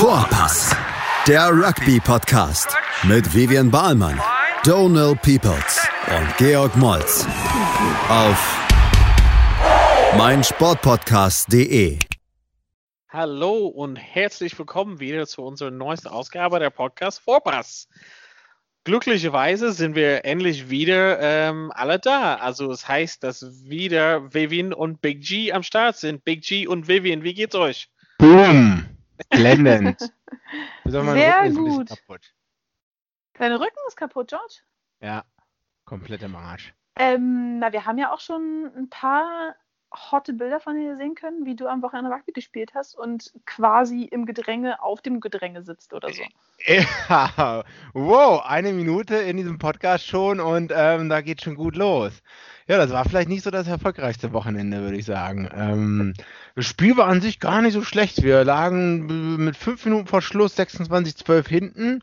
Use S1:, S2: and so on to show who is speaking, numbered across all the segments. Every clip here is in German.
S1: Vorpass, der Rugby-Podcast mit Vivian Bahlmann, Donal Peoples und Georg Moltz auf meinsportpodcast.de.
S2: Hallo und herzlich willkommen wieder zu unserer neuesten Ausgabe der Podcast Vorpass. Glücklicherweise sind wir endlich wieder ähm, alle da. Also es heißt, dass wieder Vivian und Big G am Start sind. Big G und Vivian, wie geht's euch?
S3: Boom! Blendend.
S4: Sehr gut. Dein Rücken ist kaputt, George?
S3: Ja, komplett im Arsch.
S4: Ähm, na, wir haben ja auch schon ein paar hotte Bilder von dir sehen können, wie du am Wochenende Rugby gespielt hast und quasi im Gedränge auf dem Gedränge sitzt oder so.
S3: Ja, wow, eine Minute in diesem Podcast schon und ähm, da geht schon gut los. Ja, das war vielleicht nicht so das erfolgreichste Wochenende, würde ich sagen. Ähm, das Spiel war an sich gar nicht so schlecht. Wir lagen mit fünf Minuten vor Schluss 26-12 hinten.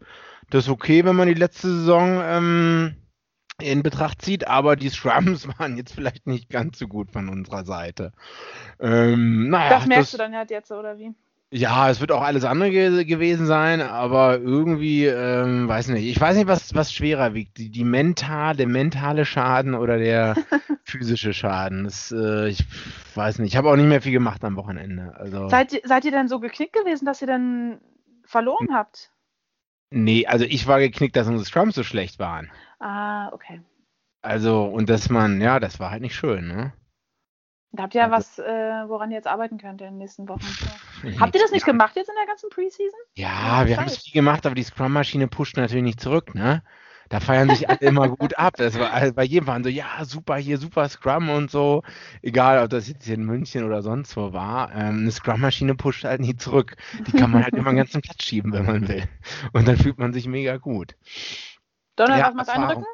S3: Das ist okay, wenn man die letzte Saison ähm, in Betracht zieht, aber die Scrums waren jetzt vielleicht nicht ganz so gut von unserer Seite.
S4: Ähm, naja, das merkst das, du dann halt jetzt, oder wie?
S3: Ja, es wird auch alles andere ge gewesen sein, aber irgendwie, ähm, weiß nicht. Ich weiß nicht, was, was schwerer wiegt. Die, die mental, der mentale Schaden oder der physische Schaden. Das, äh, ich weiß nicht. Ich habe auch nicht mehr viel gemacht am Wochenende. Also,
S4: seid, seid ihr denn so geknickt gewesen, dass ihr dann verloren habt?
S3: Nee, also ich war geknickt, dass unsere Scrums so schlecht waren.
S4: Ah, okay.
S3: Also, und dass man, ja, das war halt nicht schön, ne?
S4: Da habt ihr ja also, was, äh, woran ihr jetzt arbeiten könnt in den nächsten Wochen. habt ihr das nicht gemacht jetzt in der ganzen Preseason?
S3: Ja, wir haben es viel gemacht, aber die Scrum-Maschine pusht natürlich nicht zurück, ne? Da feiern sich alle immer gut ab. Das war also bei jedem waren so, ja, super hier, super Scrum und so. Egal, ob das jetzt hier in München oder sonst wo war. Ähm, eine Scrum-Maschine pusht halt nie zurück. Die kann man halt immer ganz ganzen Platz schieben, wenn man will. Und dann fühlt man sich mega gut.
S4: Donald, ja, was macht dein Rücken?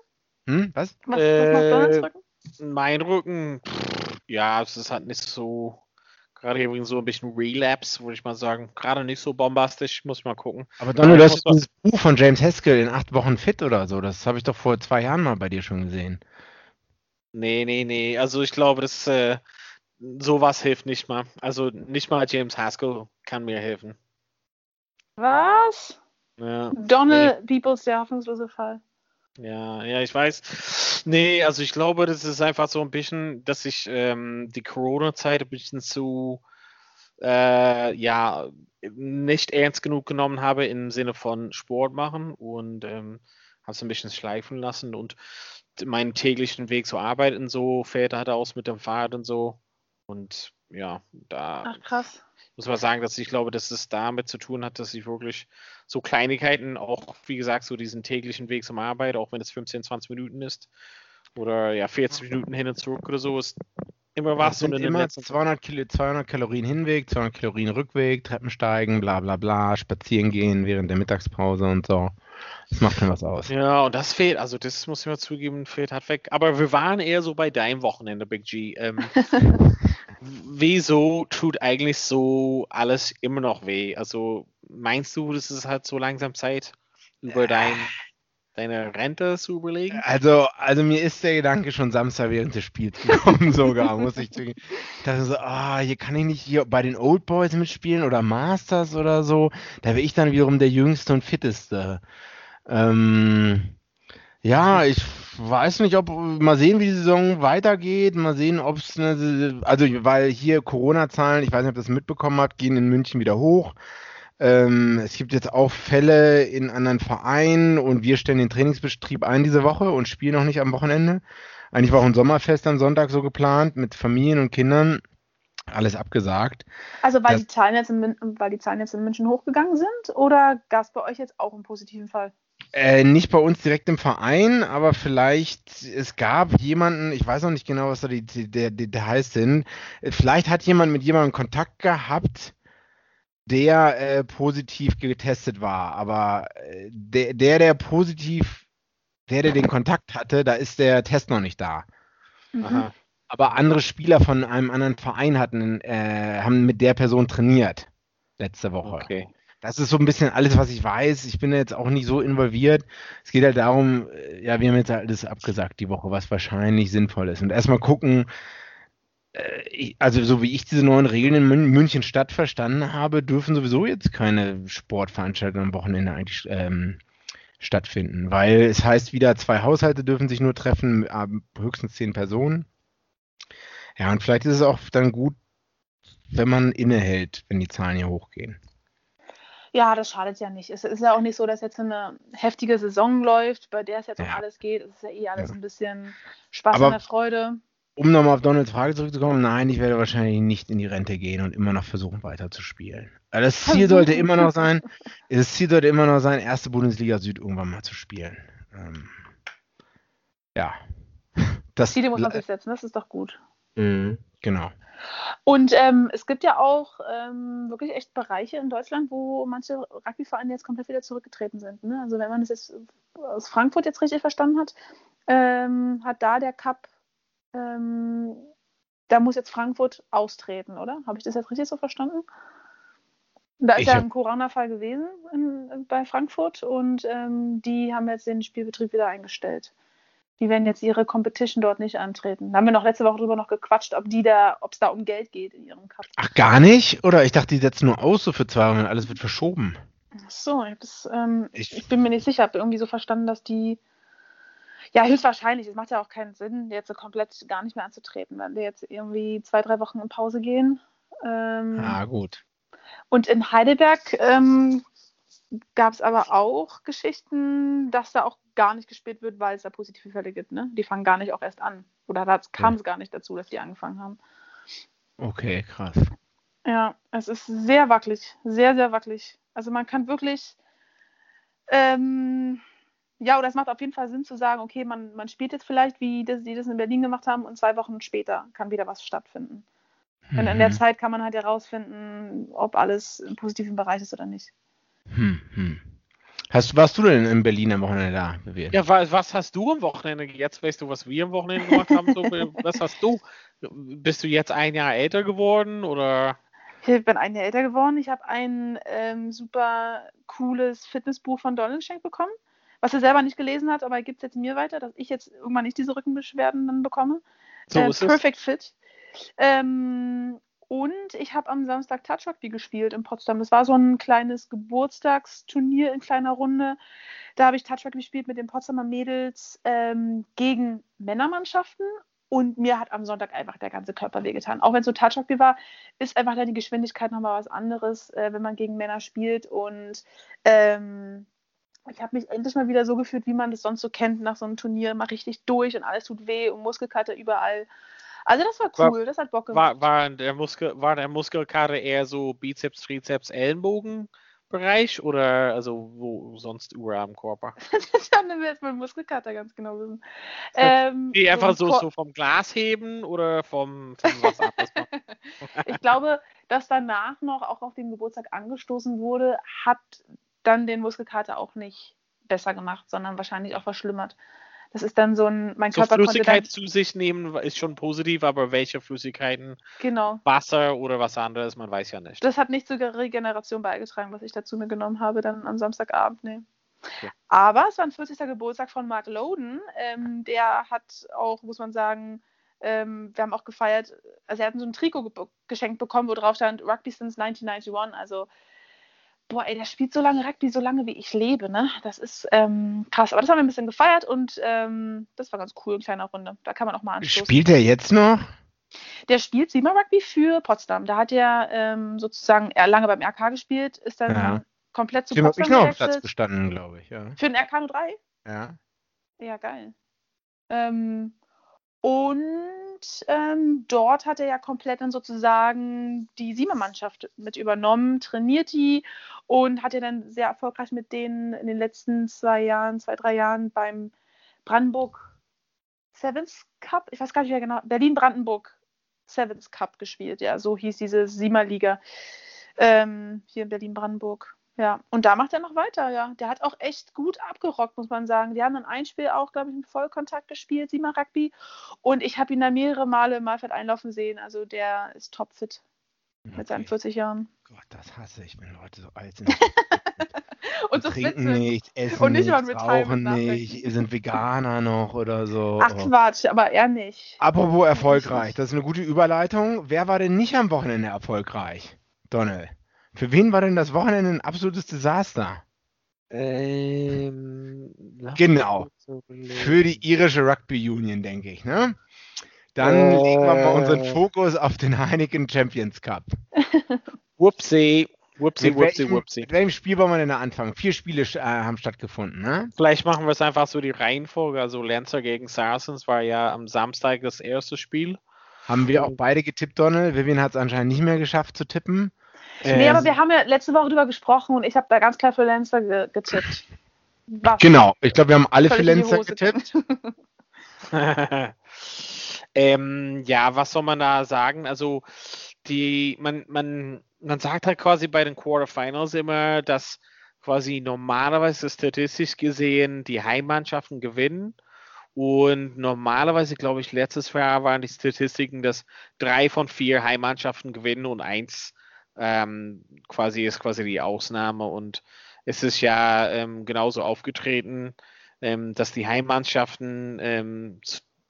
S3: Hm, was?
S4: Was, was macht Donalds
S2: Rücken? Mein Rücken, pff, ja, es ist halt nicht so, gerade übrigens so ein bisschen Relapse, würde ich mal sagen. Gerade nicht so bombastisch, muss ich mal gucken.
S3: Aber Donald, du hast dieses Buch von James Haskell in acht Wochen fit oder so. Das habe ich doch vor zwei Jahren mal bei dir schon gesehen.
S2: Nee, nee, nee. Also ich glaube, das äh, sowas hilft nicht mal. Also nicht mal James Haskell kann mir helfen.
S4: Was?
S2: Ja.
S4: Donald nee. Peoples, der hoffnungslose Fall.
S2: Ja, ja, ich weiß. Nee, also ich glaube, das ist einfach so ein bisschen, dass ich ähm, die Corona-Zeit ein bisschen zu, äh, ja, nicht ernst genug genommen habe im Sinne von Sport machen und ähm, habe es ein bisschen schleifen lassen und meinen täglichen Weg zur Arbeit und so fährt halt aus mit dem Fahrrad und so. Und ja, da.
S4: Ach, krass
S2: muss man sagen, dass ich glaube, dass es damit zu tun hat, dass ich wirklich so Kleinigkeiten, auch wie gesagt, so diesen täglichen Weg zum Arbeit, auch wenn es 15, 20 Minuten ist, oder ja, 40 Minuten hin und zurück oder so, ist immer was.
S3: Und immer 200, Kilo, 200 Kalorien Hinweg, 200 Kalorien Rückweg, Treppen steigen, bla bla bla, spazieren gehen während der Mittagspause und so. Das macht mir was aus.
S2: Ja, und das fehlt, also das muss ich mal zugeben, fehlt halt weg. Aber wir waren eher so bei deinem Wochenende, Big G. Ähm, wieso tut eigentlich so alles immer noch weh? Also meinst du, das ist halt so langsam Zeit, über dein, deine Rente zu überlegen?
S3: Also, also mir ist der Gedanke schon Samstag während des Spiels gekommen, sogar, muss ich zugeben. Ich dachte so, ah, hier kann ich nicht hier bei den Old Boys mitspielen oder Masters oder so. Da wäre ich dann wiederum der Jüngste und Fitteste. Ähm, ja, ich weiß nicht, ob mal sehen, wie die Saison weitergeht. Mal sehen, ob es eine, also weil hier Corona-Zahlen, ich weiß nicht, ob ihr das mitbekommen habt, gehen in München wieder hoch. Ähm, es gibt jetzt auch Fälle in anderen Vereinen und wir stellen den Trainingsbetrieb ein diese Woche und spielen noch nicht am Wochenende. Eigentlich war auch ein Sommerfest am Sonntag so geplant mit Familien und Kindern. Alles abgesagt.
S4: Also weil, das, die Zahlen jetzt in, weil die Zahlen jetzt in München hochgegangen sind oder gab es bei euch jetzt auch einen positiven Fall?
S3: Äh, nicht bei uns direkt im Verein, aber vielleicht, es gab jemanden, ich weiß noch nicht genau, was da die, die, die Details sind, vielleicht hat jemand mit jemandem Kontakt gehabt, der äh, positiv getestet war, aber äh, der, der, der positiv, der, der den Kontakt hatte, da ist der Test noch nicht da. Mhm. Aber andere Spieler von einem anderen Verein hatten, äh, haben mit der Person trainiert letzte Woche.
S2: Okay.
S3: Das ist so ein bisschen alles, was ich weiß. Ich bin jetzt auch nicht so involviert. Es geht halt darum, äh, ja, wir haben jetzt alles abgesagt die Woche, was wahrscheinlich sinnvoll ist. Und erstmal gucken, äh, also so wie ich diese neuen Regeln in Mün München Stadt verstanden habe, dürfen sowieso jetzt keine Sportveranstaltungen am Wochenende eigentlich ähm, stattfinden, weil es heißt wieder, zwei Haushalte dürfen sich nur treffen, höchstens zehn Personen. Ja, und vielleicht ist es auch dann gut, wenn man innehält, wenn die Zahlen hier hochgehen.
S4: Ja, das schadet ja nicht. Es ist ja auch nicht so, dass jetzt eine heftige Saison läuft, bei der es jetzt ja. um alles geht. Es ist ja eh alles ja. ein bisschen Spaß Aber und Freude.
S3: Um nochmal auf Donalds Frage zurückzukommen, nein, ich werde wahrscheinlich nicht in die Rente gehen und immer noch versuchen, weiter zu spielen. Also das Ziel sollte immer noch sein, das Ziel sollte immer noch sein, erste Bundesliga Süd irgendwann mal zu spielen. Ähm, ja.
S4: Das Ziele muss man sich setzen, das ist doch gut.
S3: Mhm, genau.
S4: Und ähm, es gibt ja auch ähm, wirklich echt Bereiche in Deutschland, wo manche Rugbyvereine jetzt komplett wieder zurückgetreten sind. Ne? Also wenn man das jetzt aus Frankfurt jetzt richtig verstanden hat, ähm, hat da der Cup, ähm, da muss jetzt Frankfurt austreten, oder? Habe ich das jetzt richtig so verstanden? Da ist ich ja ein Corona-Fall gewesen in, bei Frankfurt und ähm, die haben jetzt den Spielbetrieb wieder eingestellt die werden jetzt ihre Competition dort nicht antreten. Da haben wir noch letzte Woche drüber noch gequatscht, ob die da, ob es da um Geld geht in ihrem Cup.
S3: Ach, gar nicht? Oder ich dachte, die setzen nur aus so für zwei Wochen und alles wird verschoben.
S4: Ach so, ich, das, ähm, ich, ich, bin mir nicht sicher. Ich habe irgendwie so verstanden, dass die. Ja, höchstwahrscheinlich. Es macht ja auch keinen Sinn, jetzt so komplett gar nicht mehr anzutreten, wenn wir jetzt irgendwie zwei, drei Wochen in Pause gehen. Ähm,
S3: ah, gut.
S4: Und in Heidelberg ähm, gab es aber auch Geschichten, dass da auch gar nicht gespielt wird, weil es da positive Fälle gibt. Ne? Die fangen gar nicht auch erst an. Oder da kam es ja. gar nicht dazu, dass die angefangen haben.
S3: Okay, krass.
S4: Ja, es ist sehr wackelig. Sehr, sehr wackelig. Also man kann wirklich. Ähm, ja, oder es macht auf jeden Fall Sinn zu sagen, okay, man, man spielt jetzt vielleicht, wie das, die das in Berlin gemacht haben, und zwei Wochen später kann wieder was stattfinden. Mhm. Und in der mhm. Zeit kann man halt herausfinden, ob alles im positiven Bereich ist oder nicht.
S3: Hm, hm. Hast, warst du denn in Berlin am Wochenende da?
S2: Ja, was, was hast du am Wochenende? Jetzt weißt du, was wir am Wochenende gemacht haben. So, was hast du? Bist du jetzt ein Jahr älter geworden oder?
S4: Ich bin ein Jahr älter geworden. Ich habe ein ähm, super cooles Fitnessbuch von Donald geschenkt bekommen, was er selber nicht gelesen hat, aber er gibt es jetzt mir weiter, dass ich jetzt irgendwann nicht diese Rückenbeschwerden dann bekomme. So äh, Perfect es. Fit. Ähm, und ich habe am Samstag Touch Rugby gespielt in Potsdam. Das war so ein kleines Geburtstagsturnier in kleiner Runde. Da habe ich Touch Rugby gespielt mit den Potsdamer Mädels ähm, gegen Männermannschaften. Und mir hat am Sonntag einfach der ganze Körper wehgetan. Auch wenn es so Touch Rugby war, ist einfach dann die Geschwindigkeit nochmal was anderes, äh, wenn man gegen Männer spielt. Und ähm, ich habe mich endlich mal wieder so gefühlt, wie man das sonst so kennt, nach so einem Turnier, mal richtig durch und alles tut weh und Muskelkater überall. Also das war cool, war, das hat Bock
S2: gemacht. War, war, der Muskel, war der Muskelkater eher so Bizeps, Trizeps, Ellenbogen? Bereich oder also wo sonst überall am Körper?
S4: das haben wir jetzt mal Muskelkater ganz genau wissen.
S2: Ähm, die einfach so, so, vom Glas heben oder vom, vom was anderes
S4: Ich glaube, dass danach noch auch auf dem Geburtstag angestoßen wurde, hat dann den Muskelkater auch nicht besser gemacht, sondern wahrscheinlich auch verschlimmert. Das ist dann so ein,
S2: mein so Körper Flüssigkeit zu sich nehmen ist schon positiv, aber welche Flüssigkeiten?
S4: Genau.
S2: Wasser oder was anderes, man weiß ja nicht.
S4: Das hat nicht zur Regeneration beigetragen, was ich dazu mir genommen habe, dann am Samstagabend, nee. Okay. Aber es war ein 40. Geburtstag von Mark Loden. Ähm, der hat auch, muss man sagen, ähm, wir haben auch gefeiert, also er hat so ein Trikot ge geschenkt bekommen, wo drauf stand Rugby since 1991, also boah, ey, der spielt so lange Rugby, so lange wie ich lebe, ne? Das ist ähm, krass. Aber das haben wir ein bisschen gefeiert und ähm, das war ganz cool, in kleiner Runde. Da kann man auch mal
S3: anstoßen. Spielt er jetzt noch?
S4: Der spielt Sima Rugby für Potsdam. Da hat er ähm, sozusagen er lange beim RK gespielt, ist dann ja. komplett zu
S3: Dem Potsdam habe ich noch einen Platz bestanden, glaube ich. Ja.
S4: Für den RK 03?
S3: Ja.
S4: Ja, geil. Ähm, und ähm, dort hat er ja komplett dann sozusagen die Siemer-Mannschaft mit übernommen, trainiert die und hat ja dann sehr erfolgreich mit denen in den letzten zwei Jahren, zwei, drei Jahren beim Brandenburg Sevens Cup, ich weiß gar nicht mehr genau, Berlin-Brandenburg Sevens Cup gespielt, ja, so hieß diese Siemer-Liga ähm, hier in Berlin-Brandenburg. Ja, und da macht er noch weiter, ja. Der hat auch echt gut abgerockt, muss man sagen. Die haben dann ein Spiel auch, glaube ich, im Vollkontakt gespielt, Sima Rugby. Und ich habe ihn da mehrere Male im Malfeld einlaufen sehen. Also der ist topfit okay. mit seinen 40 Jahren.
S3: Gott, das hasse ich, wenn Leute so alt sind.
S4: Und das
S3: trinken nicht, essen
S4: Und nicht
S3: nicht, rauchen nicht, sind Veganer noch oder so.
S4: Ach. Quatsch, aber er nicht.
S3: Apropos erfolgreich, das ist eine gute Überleitung. Wer war denn nicht am Wochenende erfolgreich? Donald. Für wen war denn das Wochenende ein absolutes Desaster?
S2: Ähm,
S3: Genau. Für die irische Rugby Union, denke ich, ne? Dann
S2: Äh.
S3: legen wir mal unseren Fokus auf den Heineken Champions Cup.
S2: Whoopsie, whoopsie,
S3: Mit
S2: whoopsie,
S3: welchem,
S2: whoopsie.
S3: mit welchem Spiel wollen wir denn da anfangen? Vier Spiele äh, haben stattgefunden, ne?
S2: Vielleicht machen wir es einfach so die Reihenfolge. Also Lancer gegen Saracens war ja am Samstag das erste Spiel.
S3: Haben wir auch beide getippt, Donald. Vivian hat es anscheinend nicht mehr geschafft zu tippen.
S4: Nee,
S2: Ähm,
S4: aber wir haben ja letzte Woche drüber gesprochen und ich habe da ganz klar für Lancer ge getippt. Was?
S3: Genau, ich glaube, wir haben alle für Lenzer getippt.
S2: ähm, ja, was soll man da sagen? Also die, man, man, man sagt halt quasi bei den Quarterfinals immer, dass quasi normalerweise statistisch gesehen die Heimmannschaften gewinnen. Und normalerweise, glaube ich, letztes Jahr waren die Statistiken, dass drei von vier Heimmannschaften gewinnen und eins ähm, quasi ist quasi die Ausnahme. Und es ist ja ähm, genauso aufgetreten, ähm, dass die Heimmannschaften ähm,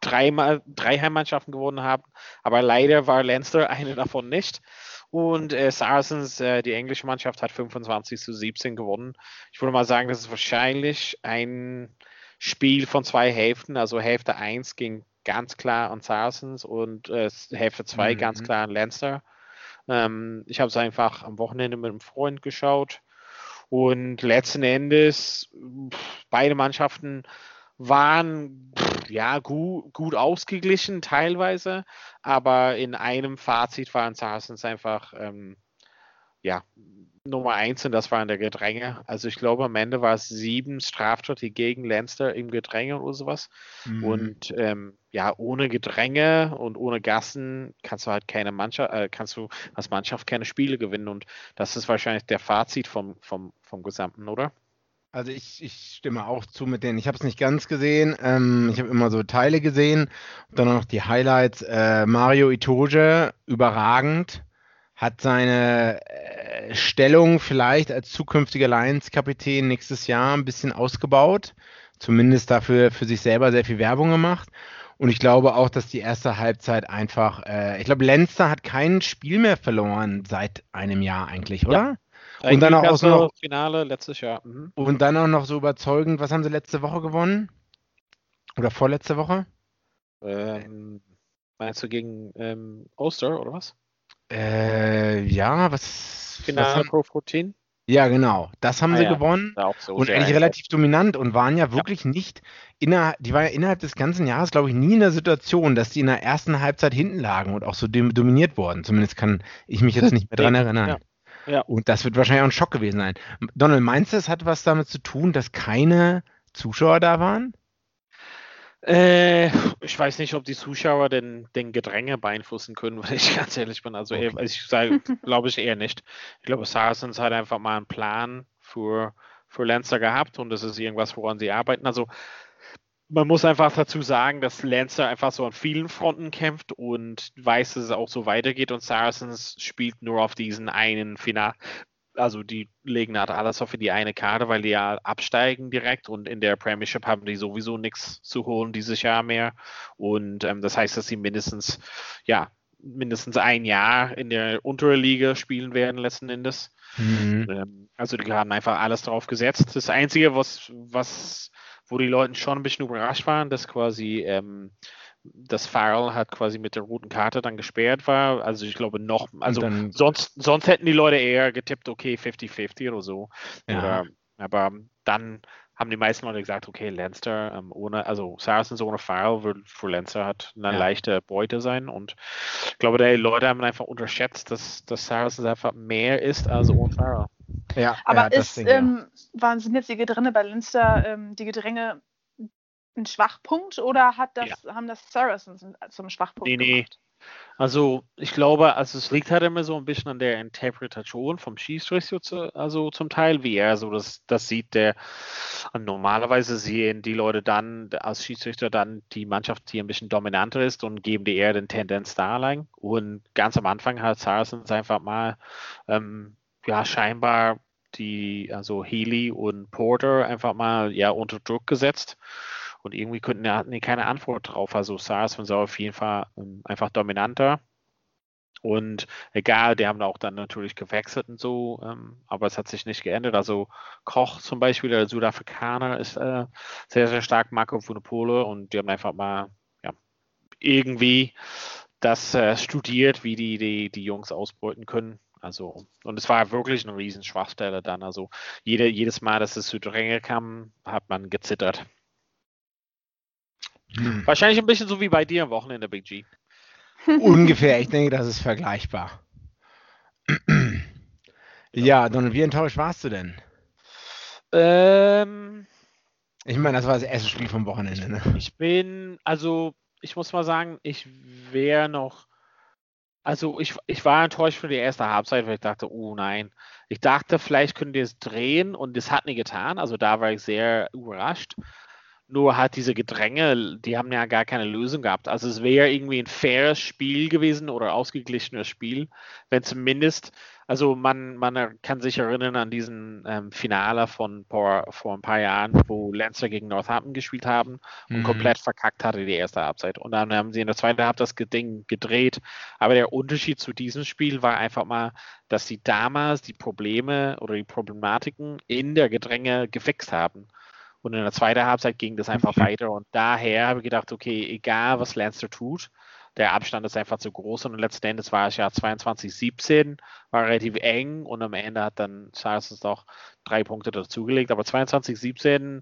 S2: dreimal, drei Heimmannschaften gewonnen haben. Aber leider war Leinster eine davon nicht. Und äh, Saracens, äh, die englische Mannschaft, hat 25 zu 17 gewonnen. Ich würde mal sagen, das ist wahrscheinlich ein Spiel von zwei Hälften. Also Hälfte 1 ging ganz klar an Saracens und äh, Hälfte 2
S3: Mhm.
S2: ganz klar an Leinster. Ähm, ich habe es einfach am Wochenende mit einem Freund geschaut. Und letzten Endes, beide Mannschaften waren ja gut, gut ausgeglichen teilweise, aber in einem Fazit waren Saracens einfach ähm, ja Nummer eins und das war in der Gedränge. Also ich glaube am Ende war es sieben Straftaten gegen Leinster im Gedränge oder sowas.
S3: Mhm.
S2: Und ähm, ja, ohne Gedränge und ohne Gassen kannst du halt keine Mannschaft, äh, kannst du als Mannschaft keine Spiele gewinnen. Und das ist wahrscheinlich der Fazit vom, vom, vom Gesamten, oder?
S3: Also ich, ich stimme auch zu mit denen. Ich habe es nicht ganz gesehen. Ähm, ich habe immer so Teile gesehen. Und dann noch die Highlights. Äh, Mario Itoje, überragend, hat seine äh, Stellung vielleicht als zukünftiger Lions-Kapitän nächstes Jahr ein bisschen ausgebaut. Zumindest dafür für sich selber sehr viel Werbung gemacht. Und ich glaube auch, dass die erste Halbzeit einfach, äh, ich glaube, Lenster hat kein Spiel mehr verloren seit einem Jahr eigentlich, oder? Und dann auch noch-
S2: Finale letztes Jahr. Mhm.
S3: Und dann auch noch so überzeugend, was haben sie letzte Woche gewonnen? Oder vorletzte Woche?
S2: Ähm, meinst du gegen ähm, Ulster oder was?
S3: Äh, ja, was,
S2: 14?
S3: Ja, genau. Das haben
S2: Ah
S3: sie
S2: ja.
S3: gewonnen.
S2: Ja, so
S3: Und eigentlich relativ dominant und waren ja wirklich nicht innerhalb, die waren ja innerhalb des ganzen Jahres, glaube ich, nie in der Situation, dass die in der ersten Halbzeit hinten lagen und auch so dom- dominiert wurden. Zumindest kann ich mich jetzt nicht mehr dran erinnern.
S2: ja. Ja.
S3: Und das wird wahrscheinlich auch ein Schock gewesen sein. Donald, meinst du, es hat was damit zu tun, dass keine Zuschauer da waren?
S2: Äh, ich weiß nicht, ob die Zuschauer den, den Gedränge beeinflussen können, wenn ich ganz ehrlich bin. Also, eher,
S3: Okay.
S2: also ich sage, glaube ich eher nicht. Ich glaube, Saracens hat einfach mal einen Plan für, für Lancer gehabt und das ist irgendwas, woran sie arbeiten. Also, man muss einfach dazu sagen, dass Lancer einfach so an vielen Fronten kämpft und weiß, dass es auch so weitergeht und Saracens spielt nur auf diesen einen Final. Also die legen halt alles auf die eine Karte, weil die ja absteigen direkt und in der Premiership haben die sowieso nichts zu holen dieses Jahr mehr. Und ähm, das heißt, dass sie mindestens, ja, mindestens ein Jahr in der unteren Liga spielen werden letzten Endes.
S3: Mhm.
S2: Ähm, also die haben einfach alles drauf gesetzt. Das Einzige, was, was, wo die Leute schon ein bisschen überrascht waren, dass quasi ähm, das Farrell hat quasi mit der roten Karte dann gesperrt war. Also ich glaube noch, also
S3: dann-
S2: sonst, sonst hätten die Leute eher getippt, okay, 50-50 oder so.
S3: Ja.
S2: Oder, aber dann haben die meisten Leute gesagt, okay, Lancer ähm, ohne, also Saracens ohne Farrell wird für Lancer hat eine
S3: Ja.
S2: leichte Beute sein. Und ich glaube, die Leute haben einfach unterschätzt, dass, dass Saracens einfach mehr ist als ohne Farrell.
S3: Ja,
S4: Aber
S3: ja, das
S4: ist,
S3: auch.
S4: ähm, waren, sind jetzt die Gedränge bei Linster, ähm, die Gedränge ein Schwachpunkt oder hat das, haben das Saracens zum Schwachpunkt
S2: Nee, nee.
S4: gemacht?
S2: Also ich glaube, also es liegt halt immer so ein bisschen an der Interpretation vom Schiedsrichter, zu, also zum Teil, wie er so das, das sieht. Der normalerweise sehen die Leute dann als Schiedsrichter dann die Mannschaft, die ein bisschen dominanter ist und geben die eher den Tendenz da lang. Und ganz am Anfang hat Saracens einfach mal ähm, ja scheinbar die, also Healy und Porter einfach mal ja unter Druck gesetzt. Und irgendwie könnten hatten die keine Antwort drauf. Also Sars von Sau auf jeden Fall ähm, einfach dominanter. Und egal, die haben auch dann natürlich gewechselt und so, ähm, aber es hat sich nicht geändert. Also Koch zum Beispiel, der Südafrikaner, ist äh, sehr, sehr stark Marco Funopole und die haben einfach mal ja, irgendwie das äh, studiert, wie die, die die Jungs ausbeuten können. Also, und es war wirklich eine riesen Schwachstelle dann. Also jede, jedes Mal, dass es zu Dränge kam, hat man gezittert. Hm. Wahrscheinlich ein bisschen so wie bei dir am Wochenende, Big G.
S3: Ungefähr, ich denke, das ist vergleichbar. ja, Donald, wie enttäuscht warst du denn?
S2: Ähm,
S3: ich meine, das war das erste Spiel vom Wochenende. Ne?
S2: Ich bin, also ich muss mal sagen, ich wäre noch, also ich, ich war enttäuscht für die erste Halbzeit, weil ich dachte, oh nein. Ich dachte, vielleicht können die es drehen und das hat nie getan. Also da war ich sehr überrascht. Nur hat diese Gedränge, die haben ja gar keine Lösung gehabt. Also es wäre irgendwie ein faires Spiel gewesen oder ausgeglichenes Spiel, wenn zumindest, also man, man kann sich erinnern an diesen ähm, Finale von vor, vor ein paar Jahren, wo Lancer gegen Northampton gespielt haben und mhm. komplett verkackt hatte die erste Halbzeit. Und dann haben sie in der zweiten Halbzeit das Ding gedreht. Aber der Unterschied zu diesem Spiel war einfach mal, dass sie damals die Probleme oder die Problematiken in der Gedränge gefixt haben. Und in der zweiten Halbzeit ging das einfach weiter. Und daher habe ich gedacht, okay, egal was Lancer tut, der Abstand ist einfach zu groß. Und letzten Endes war es ja 22-17, war relativ eng. Und am Ende hat dann Charles uns doch drei Punkte dazugelegt. Aber 22-17,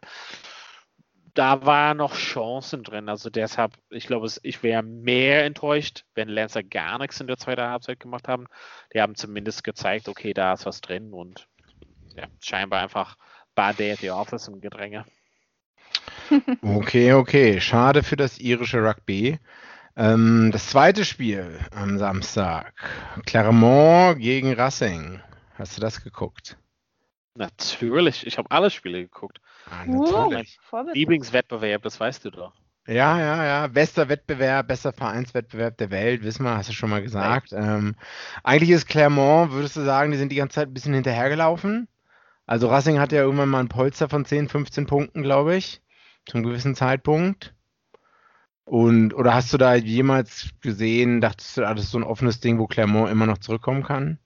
S2: da waren noch Chancen drin. Also deshalb, ich glaube, ich wäre mehr enttäuscht, wenn Lancer gar nichts in der zweiten Halbzeit gemacht haben. Die haben zumindest gezeigt, okay, da ist was drin und ja, scheinbar einfach Bad Day at the Office im Gedränge.
S3: Okay, okay. Schade für das irische Rugby. Ähm, das zweite Spiel am Samstag. Clermont gegen Racing. Hast du das geguckt?
S2: Natürlich. Ich habe alle Spiele geguckt.
S3: Ah, natürlich.
S2: Uh, Lieblingswettbewerb, das weißt du doch.
S3: Ja, ja, ja. Bester Wettbewerb, bester Vereinswettbewerb der Welt, wissen wir, hast du schon mal gesagt. Ähm, eigentlich ist Clermont, würdest du sagen, die sind die ganze Zeit ein bisschen hinterhergelaufen? Also Racing hatte ja irgendwann mal ein Polster von 10, 15 Punkten, glaube ich, zum gewissen Zeitpunkt. Und, oder hast du da jemals gesehen, dachtest du, das ist so ein offenes Ding, wo Clermont immer noch zurückkommen kann?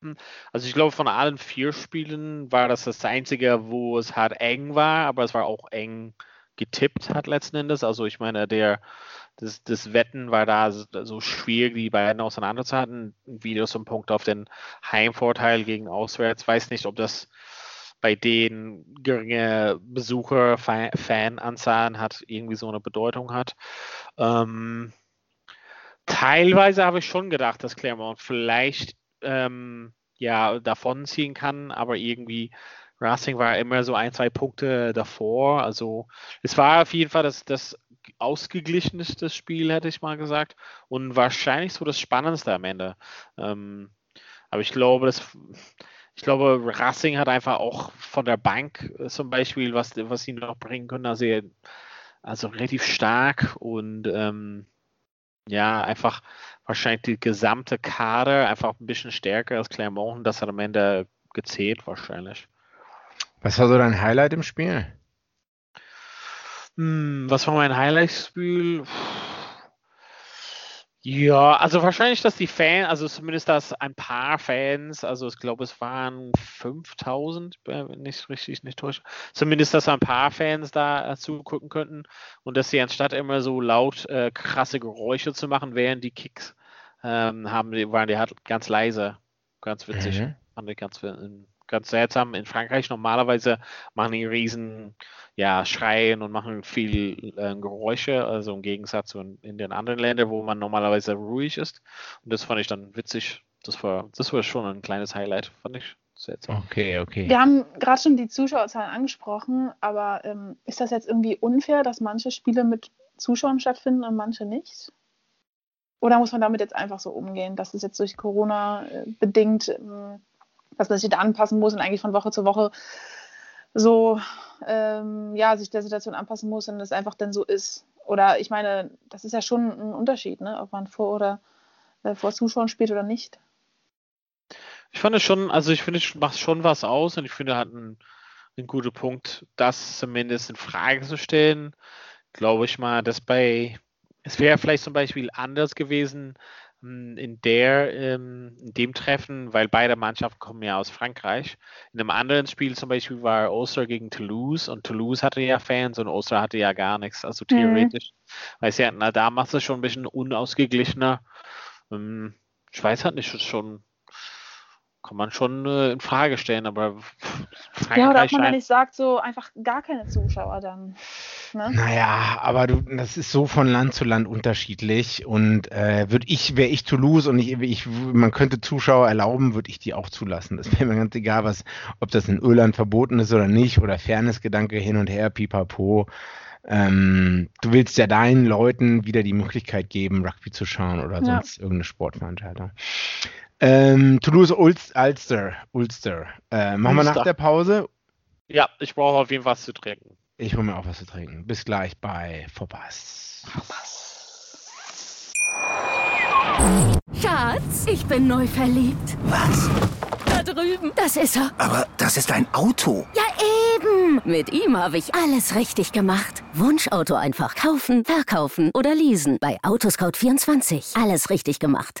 S2: Hm, also ich glaube, von allen vier Spielen war das das einzige, wo es halt eng war, aber es war auch eng getippt hat letzten Endes. Also ich meine, der das, das Wetten war da so schwierig, die beiden auseinanderzuhalten. Wieder so ein Punkt auf den Heimvorteil gegen Auswärts. Weiß nicht, ob das bei denen geringe Besucher, Fananzahlen hat, irgendwie so eine Bedeutung hat. Ähm, teilweise habe ich schon gedacht, dass Claremont vielleicht ähm, ja davonziehen kann, aber irgendwie Racing war immer so ein, zwei Punkte davor. Also es war auf jeden Fall das, das ausgeglichenste Spiel, hätte ich mal gesagt. Und wahrscheinlich so das Spannendste am Ende. Ähm, aber ich glaube, das ich glaube, Racing hat einfach auch von der Bank äh, zum Beispiel, was, was sie noch bringen können, also, also relativ stark und ähm, ja, einfach wahrscheinlich die gesamte Kader einfach ein bisschen stärker als Clermont. Das hat am Ende gezählt wahrscheinlich.
S3: Was war so dein Highlight im Spiel?
S2: Hm, was war mein Highlight-Spiel? Ja, also wahrscheinlich, dass die Fans, also zumindest dass ein paar Fans, also ich glaube, es waren 5000, wenn ich richtig nicht täusche, zumindest, dass ein paar Fans da äh, zugucken könnten und dass sie anstatt immer so laut äh, krasse Geräusche zu machen, während die Kicks ähm, haben, waren die halt ganz leise. Ganz witzig. Mhm. Fand ich ganz, ganz seltsam. In Frankreich normalerweise machen die riesen ja, schreien und machen viel äh, Geräusche, also im Gegensatz zu in, in, den anderen Ländern, wo man normalerweise ruhig ist. Und das fand ich dann witzig. Das war, das war schon ein kleines Highlight, fand ich seltsam.
S3: Okay, okay.
S4: Wir haben gerade schon die Zuschauerzahlen angesprochen, aber ähm, ist das jetzt irgendwie unfair, dass manche Spiele mit Zuschauern stattfinden und manche nicht? Oder muss man damit jetzt einfach so umgehen, dass es jetzt durch Corona äh, bedingt, äh, dass man sich da anpassen muss und eigentlich von Woche zu Woche so ähm, ja, sich der Situation anpassen muss und es einfach dann so ist. Oder ich meine, das ist ja schon ein Unterschied, ne? ob man vor oder äh, vor Zuschauern spielt oder nicht.
S2: Ich fand es schon, also ich finde, es macht schon was aus und ich finde, hat einen, einen guten Punkt, das zumindest in Frage zu stellen. Glaube ich mal, dass bei, es wäre vielleicht zum Beispiel anders gewesen, in der, ähm, in dem Treffen, weil beide Mannschaften kommen ja aus Frankreich. In einem anderen Spiel zum Beispiel war Ulster gegen Toulouse und Toulouse hatte ja Fans und Ulster hatte ja gar nichts. Also
S4: Mhm.
S2: theoretisch, weiß ja, na, da macht es schon ein bisschen unausgeglichener. Ähm, Schweiz hat nicht schon, kann man schon äh, in Frage stellen, aber pff,
S4: Ja, oder ob man da nicht sagt, so einfach gar keine Zuschauer dann. Ne?
S3: Naja, aber du, das ist so von Land zu Land unterschiedlich und äh, würde ich, wäre ich Toulouse und ich, ich, man könnte Zuschauer erlauben, würde ich die auch zulassen. Das wäre mir ganz egal, was, ob das in Irland verboten ist oder nicht oder Fairnessgedanke hin und her, pipapo. Ähm, du willst ja deinen Leuten wieder die Möglichkeit geben, Rugby zu schauen oder
S4: Ja.
S3: sonst irgendeine Sportveranstaltung. Ähm, Toulouse Ulster, Ulster, Ulster. Äh, machen wir nach
S2: Ulster.
S3: der Pause.
S2: Ja, ich brauche auf jeden Fall was zu trinken.
S3: Ich hole mir auch was zu trinken. Bis gleich bei Vorpass.
S5: Schatz, ich bin neu verliebt.
S6: Was?
S5: Da drüben. Das ist er.
S6: Aber das ist ein Auto.
S5: Ja, eben. Mit ihm habe ich alles richtig gemacht. Wunschauto einfach kaufen, verkaufen oder leasen. Bei Autoscout24. Alles richtig gemacht.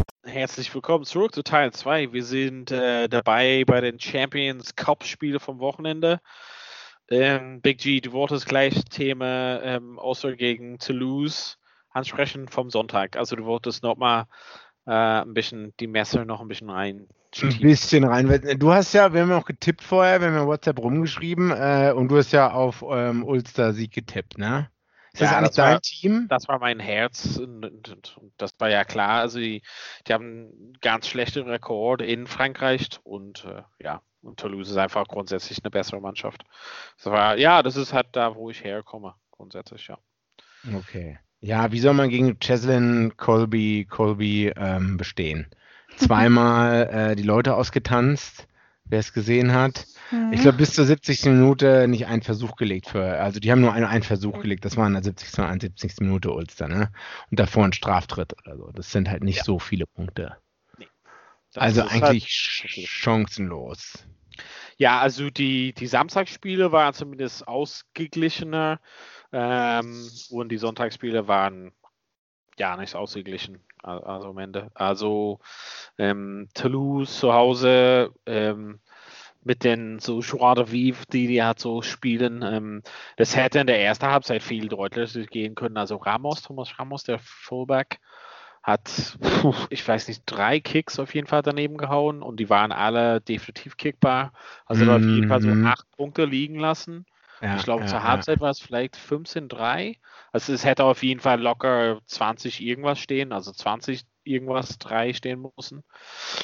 S2: Herzlich willkommen zurück zu Teil 2. Wir sind äh, dabei bei den Champions Cup Spiele vom Wochenende. Ähm, Big G, du wolltest gleich Thema ähm, Ulster gegen Toulouse ansprechen vom Sonntag. Also du wolltest nochmal äh, ein bisschen die Messer noch ein bisschen rein.
S3: Ein bisschen rein. weil Du hast ja, wir haben ja auch getippt vorher, wir haben ja WhatsApp rumgeschrieben äh, und du hast ja auf ähm, Ulster Sieg getippt, ne? Ist das
S2: Ja,
S3: eigentlich
S2: das war-
S3: dein Team?
S2: Das war mein Herz und, und, und und das war ja klar. Also die, die haben einen ganz schlechten Rekord in Frankreich und äh, ja, und Toulouse ist einfach grundsätzlich eine bessere Mannschaft. Das war, ja, das ist halt da, wo ich herkomme, grundsätzlich, ja.
S3: Okay. Ja, wie soll man gegen Cheslin, Colby, Colby ähm, bestehen? Zweimal äh, die Leute ausgetanzt, wer es gesehen hat.
S4: Mhm.
S3: Ich glaube, bis zur 70. Minute nicht einen Versuch gelegt für, also die haben nur einen, einen Versuch gelegt, das war in der 70. und 71. Minute Ulster, ne? Und davor ein Straftritt oder so. Das sind halt nicht
S2: Ja.
S3: so viele Punkte.
S2: Das
S3: also
S2: halt-
S3: eigentlich ch- chancenlos.
S2: Ja, also die, die Samstagsspiele waren zumindest ausgeglichener ähm, und die Sonntagsspiele waren ja nicht ausgeglichen. Also am Ende. Also ähm, Toulouse zu Hause ähm, mit den so Joie de Vivre, die die halt so spielen. Ähm, das hätte in der ersten Halbzeit viel deutlicher gehen können. Also Ramos, Thomas Ramos, der Fullback, hat, ich weiß nicht, drei Kicks auf jeden Fall daneben gehauen und die waren alle definitiv kickbar. Also da auf jeden Fall so
S3: Mhm.
S2: acht Punkte liegen lassen.
S3: Ja,
S2: ich glaube,
S3: ja,
S2: zur
S3: ja.
S2: Halbzeit war es vielleicht 15-3. Also es hätte auf jeden Fall locker 20 irgendwas stehen, also 20 irgendwas 3 stehen müssen.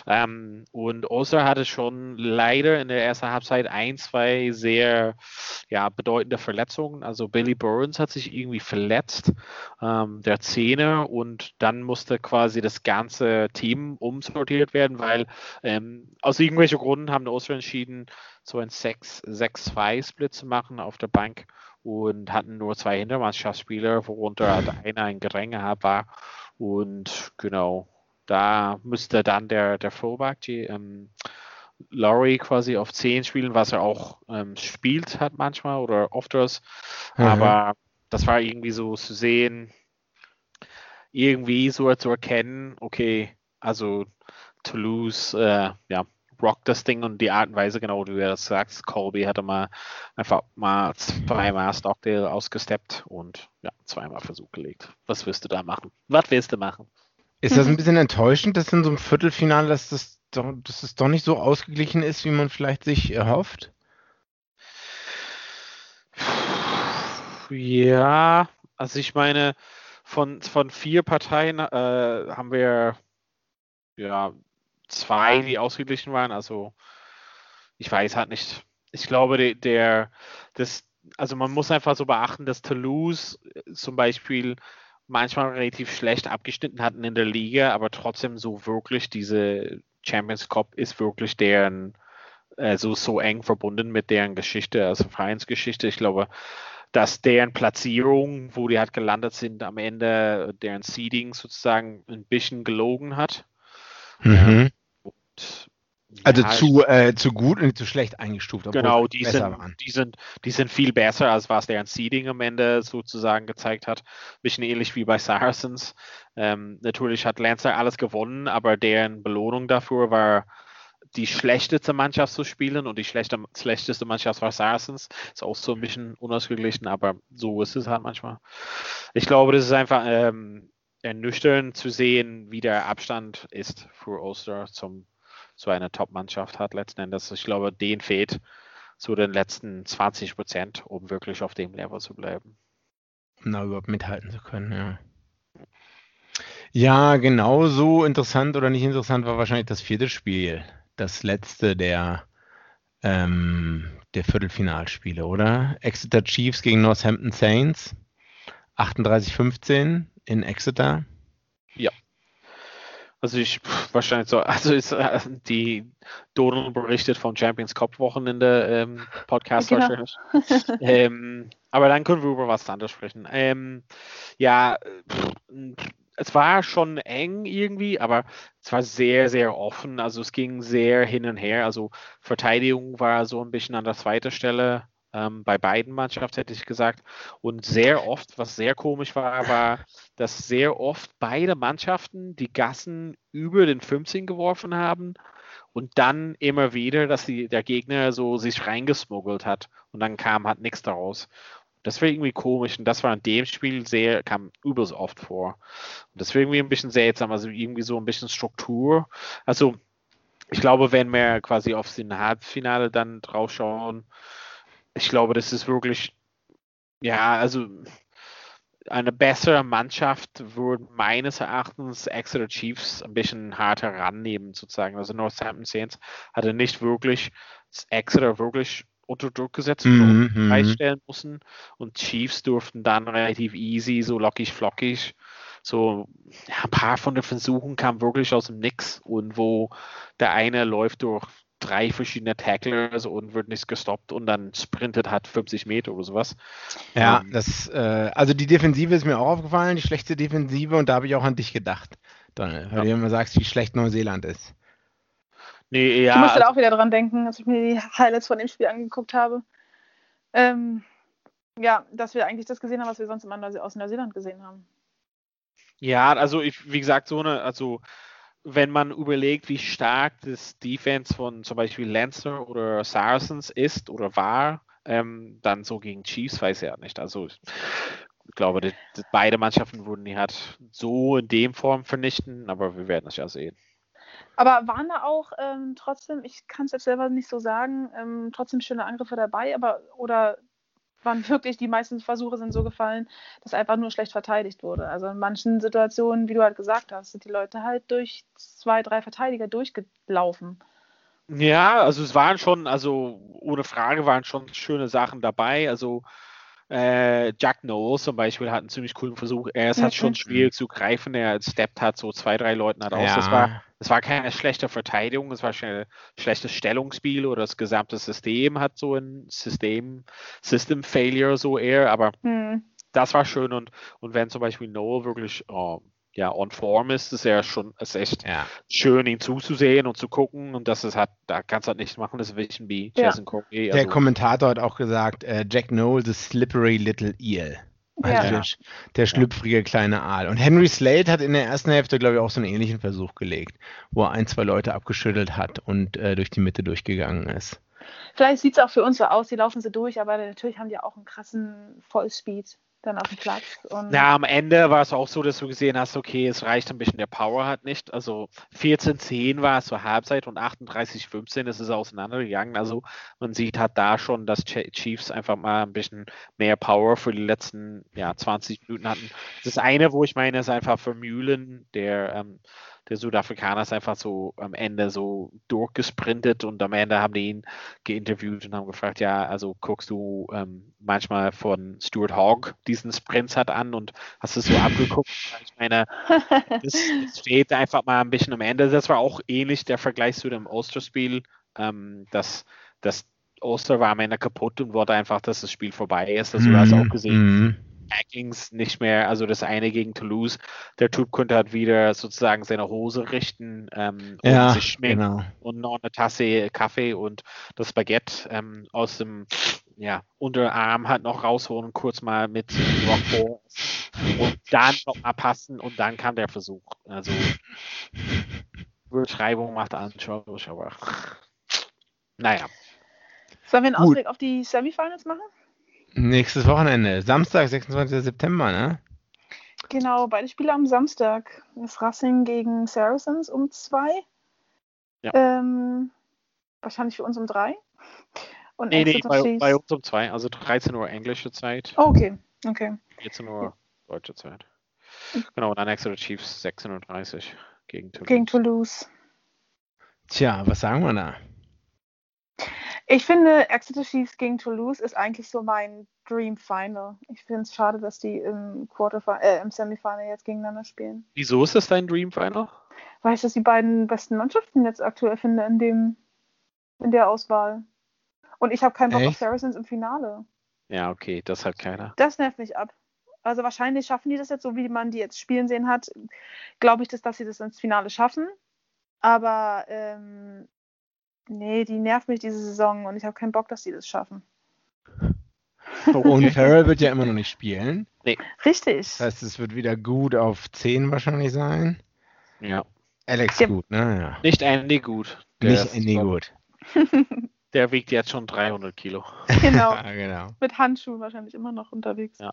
S2: Ähm, und Ulster hatte schon leider in der ersten Halbzeit ein, zwei sehr ja, bedeutende Verletzungen. Also Billy Burns hat sich irgendwie verletzt, ähm, der Zähne, und dann musste quasi das ganze Team umsortiert werden, weil ähm, aus irgendwelchen Gründen haben die Ulster entschieden, so ein 6-2-Split zu machen auf der Bank und hatten nur zwei Hintermannschaftsspieler, worunter halt einer ein Geränge war. Und genau, da müsste dann der, der Fullback, die, ähm, Laurie quasi auf 10 spielen, was er auch ähm, spielt hat manchmal oder öfters.
S3: Mhm.
S2: Aber das war irgendwie so zu sehen, irgendwie so zu erkennen, okay, also Toulouse, äh, ja, rockt das Ding und die Art und Weise, genau wie du das sagst, Colby hatte mal einfach mal zweimal Stockdale ausgesteppt und ja, zweimal Versuch gelegt. Was wirst du da machen? Was willst du machen?
S3: Ist das ein bisschen enttäuschend, dass in so einem Viertelfinale, dass das doch, dass es doch nicht so ausgeglichen ist, wie man vielleicht sich erhofft?
S2: Ja, also ich meine, von, von vier Parteien äh, haben wir ja zwei, die ausgeglichen waren. Also ich weiß halt nicht, ich glaube, der, der, das, also man muss einfach so beachten, dass Toulouse äh, zum Beispiel manchmal relativ schlecht abgeschnitten hatten in der Liga, aber trotzdem so wirklich diese Champions Cup ist wirklich deren äh, so, so eng verbunden mit deren Geschichte, also Vereinsgeschichte. Ich glaube, dass deren Platzierung, wo die halt gelandet sind, am Ende deren Seeding sozusagen ein bisschen gelogen hat.
S3: Mhm. Und also ja, zu, äh, zu gut und zu schlecht eingestuft.
S2: Genau, die sind, die, sind, die sind viel besser, als was deren Seeding am Ende sozusagen gezeigt hat. Bisschen ähnlich wie bei Saracens. Ähm, natürlich hat Lancer alles gewonnen, aber deren Belohnung dafür war, die schlechteste Mannschaft zu spielen und die schlechte, schlechteste Mannschaft war Saracens. Ist auch so ein bisschen unausgeglichen, aber so ist es halt manchmal. Ich glaube, das ist einfach ähm, ernüchternd zu sehen, wie der Abstand ist für Ulster zum so eine Top-Mannschaft hat letzten Endes. Ich glaube, den fehlt zu den letzten 20 Prozent, um wirklich auf dem Level zu bleiben.
S3: Na, überhaupt mithalten zu können, ja. Ja, genauso interessant oder nicht interessant war wahrscheinlich das vierte Spiel. Das letzte der, ähm, der Viertelfinalspiele, oder? Exeter Chiefs gegen Northampton Saints. 38-15 in Exeter.
S2: Ja. Also ich wahrscheinlich so, also ist äh, die Donald berichtet vom Champions Cup Wochenende ähm, Podcast genau. wahrscheinlich. ähm, aber dann können wir über was anderes sprechen. Ähm, ja, pff, es war schon eng irgendwie, aber es war sehr, sehr offen. Also es ging sehr hin und her. Also Verteidigung war so ein bisschen an der zweiten Stelle ähm, bei beiden Mannschaften, hätte ich gesagt. Und sehr oft, was sehr komisch war, war, dass sehr oft beide Mannschaften die Gassen über den 15 geworfen haben und dann immer wieder, dass die, der Gegner so sich reingesmuggelt hat und dann kam halt nichts daraus. Das war irgendwie komisch und das war in dem Spiel sehr, kam übelst oft vor. Und das war irgendwie ein bisschen seltsam, also irgendwie so ein bisschen Struktur. Also ich glaube, wenn wir quasi aufs Halbfinale dann drauf schauen, ich glaube, das ist wirklich, ja, also eine bessere Mannschaft würde meines Erachtens Exeter Chiefs ein bisschen harter rannehmen, sozusagen. Also Northampton Saints hatte nicht wirklich Exeter wirklich unter Druck gesetzt und mm freistellen müssen. Und Chiefs durften dann relativ easy, so lockig, flockig. So ja, ein paar von den Versuchen kamen wirklich aus dem Nix und wo der eine läuft durch drei verschiedene Tacklers und wird nicht gestoppt und dann sprintet hat 50 Meter oder sowas.
S3: Ja, um, ähm, das, äh, also die Defensive ist mir auch aufgefallen, die schlechte Defensive und da habe ich auch an dich gedacht, Donald, weil ja. du immer sagst, wie schlecht Neuseeland ist.
S4: Nee, ja. Ich musste also, auch wieder dran denken, als ich mir die Highlights von dem Spiel angeguckt habe. Ähm, ja, dass wir eigentlich das gesehen haben, was wir sonst immer aus Neuseeland gesehen haben.
S2: Ja, also ich, wie gesagt, so eine, also wenn man überlegt, wie stark das Defense von zum Beispiel Lancer oder Saracens ist oder war, ähm, dann so gegen Chiefs weiß ich ja nicht. Also ich glaube, die, die, beide Mannschaften würden die halt so in dem Form vernichten, aber wir werden es ja sehen.
S4: Aber waren da auch ähm, trotzdem, ich kann es jetzt selber nicht so sagen, ähm, trotzdem schöne Angriffe dabei, aber oder waren wirklich, die meisten Versuche sind so gefallen, dass einfach nur schlecht verteidigt wurde. Also in manchen Situationen, wie du halt gesagt hast, sind die Leute halt durch zwei, drei Verteidiger durchgelaufen.
S2: Ja, also es waren schon, also ohne Frage waren schon schöne Sachen dabei. Also äh, Jack Knowles zum Beispiel hat einen ziemlich coolen Versuch. Er ist mhm. halt schon schwierig zu greifen. Er steppt hat so zwei, drei Leuten halt aus. Ja. Das, war, das war keine schlechte Verteidigung, es war ein schlechtes Stellungsspiel oder das gesamte System hat so ein System, System Failure so eher, aber mhm. das war schön und, und wenn zum Beispiel Noel wirklich oh, ja, on form ist, ist ja schon, ist echt ja. schön, ihn zuzusehen und zu gucken. Und das ist halt, da kannst du halt nichts machen, das Wissen wie
S3: ja. Jason Corey. Also. Der Kommentator hat auch gesagt, äh, Jack Noel, the slippery little eel. Also ja. der, schlüpfrige kleine Aal. Und Henry Slade hat in der ersten Hälfte, glaube ich, auch so einen ähnlichen Versuch gelegt, wo er ein, zwei Leute abgeschüttelt hat und äh, durch die Mitte durchgegangen ist.
S4: Vielleicht sieht es auch für uns so aus, die laufen sie durch, aber natürlich haben die auch einen krassen Vollspeed dann auf dem Platz.
S2: Na, am Ende war es auch so, dass du gesehen hast, okay, es reicht ein bisschen, der Power hat nicht. Also 14-10 war es zur Halbzeit und 38-15 ist es auseinandergegangen. Also man sieht halt da schon, dass Chiefs einfach mal ein bisschen mehr Power für die letzten ja, 20 Minuten hatten. Das eine, wo ich meine, ist einfach für Mühlen, der ähm, der Südafrikaner ist einfach so am Ende so durchgesprintet und am Ende haben die ihn geinterviewt und haben gefragt, ja, also guckst du ähm, manchmal von Stuart Hogg diesen Sprints hat an und hast es so abgeguckt? Ich meine, das, das steht einfach mal ein bisschen am Ende. Das war auch ähnlich der Vergleich zu dem Osterspiel, ähm, dass das Oster war am Ende kaputt und wollte einfach, dass das Spiel vorbei ist. Also du hast auch gesehen,
S3: Mhm.
S2: Vikings nicht mehr, also das eine gegen Toulouse, der Typ könnte halt wieder sozusagen seine Hose richten ähm, und
S3: Ja,
S2: sich schminken
S3: genau.
S2: und noch eine Tasse Kaffee und das Baguette ähm, aus dem ja, Unterarm halt noch rausholen, kurz mal mit Rockball und dann noch mal passen und dann kam der Versuch. Also Beschreibung macht anschaulich, aber naja.
S4: Sollen wir einen. Ausblick auf die Semifinals machen?
S3: Nächstes Wochenende, Samstag, 26. September, ne?
S4: Genau, beide Spiele am Samstag. Das Racing gegen Saracens um zwei.
S2: Ja.
S4: Ähm, wahrscheinlich für uns um drei. Und
S2: Nee, nee, bei,
S4: Chiefs-
S2: bei uns um zwei, also 13 Uhr englische Zeit.
S4: Oh, okay, okay.
S2: 14 Uhr deutsche Zeit. Genau, und dann Exeter Chiefs 16.30 Uhr gegen Toulouse.
S4: Gegen Toulouse.
S3: Tja, was sagen wir da?
S4: Ich finde, Exeter Chiefs gegen Toulouse ist eigentlich so mein Dream Final. Ich finde es schade, dass die im Quarterfinal, äh, im Semifinal jetzt gegeneinander spielen.
S2: Wieso ist das dein Dream Final?
S4: Weil ich das die beiden besten Mannschaften jetzt aktuell finde in dem, in der Auswahl. Und ich habe keinen Bock auf
S3: Echt?
S4: Saracens im Finale.
S2: Ja, okay, das hat keiner.
S4: Das nervt mich ab. Also wahrscheinlich schaffen die das jetzt, so wie man die jetzt spielen sehen hat, glaube ich, dass, dass sie das ins Finale schaffen. Aber ähm, nee, die nervt mich diese Saison und ich habe keinen Bock, dass die das schaffen.
S3: Und Farrell wird ja immer noch nicht spielen.
S4: Richtig.
S3: Das heißt, es wird wieder gut auf 10 wahrscheinlich sein.
S2: Ja.
S3: Alex
S4: Ja.
S3: gut, ne? Ja.
S2: Nicht Andy gut. Der
S3: Nicht Andy gut.
S2: Der wiegt jetzt schon 300 Kilo.
S4: genau.
S3: Ja, genau.
S4: Mit Handschuhen wahrscheinlich immer noch unterwegs.
S2: Ja.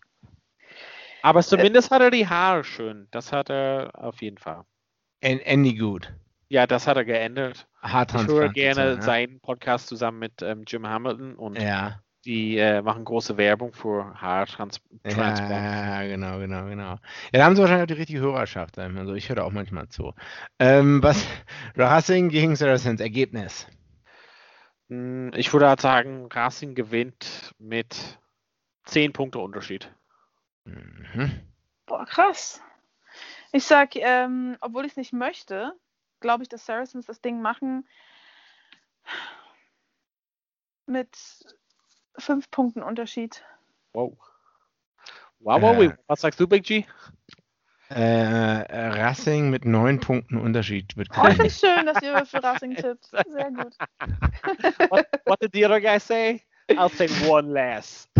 S2: Aber zumindest hat er die Haare schön. Das hat er auf jeden Fall.
S3: An- Andy gut.
S2: Ja, das hat er geändert. Ich höre
S3: Haartransplantation.
S2: gerne
S3: ne?
S2: seinen Podcast zusammen mit ähm, Jim Hamilton und
S3: Ja.
S2: die äh, machen große Werbung für Haartransplant.
S3: Ja, genau, genau, genau. Ja, da haben sie wahrscheinlich auch die richtige Hörerschaft. ähm, Also ich höre da auch manchmal zu. Ähm, was? Racing gegen Saracens, Ergebnis.
S2: Hm, Ich würde halt sagen, Racing gewinnt mit 10 Punkte Unterschied.
S3: Mhm.
S4: Boah, krass. Ich sag, ähm, obwohl ich es nicht möchte, glaube ich, dass Saracens das Ding machen mit fünf Punkten Unterschied.
S2: Wow. Wow, wow,
S3: Äh.
S2: was sagst du, Big G?
S3: Äh, äh, Racing mit neun Punkten Unterschied wird
S4: Oh,
S3: gewinnen.
S4: es schön, dass ihr für Racing tippt. Sehr gut.
S2: What, what did the other guy say? I'll say one less.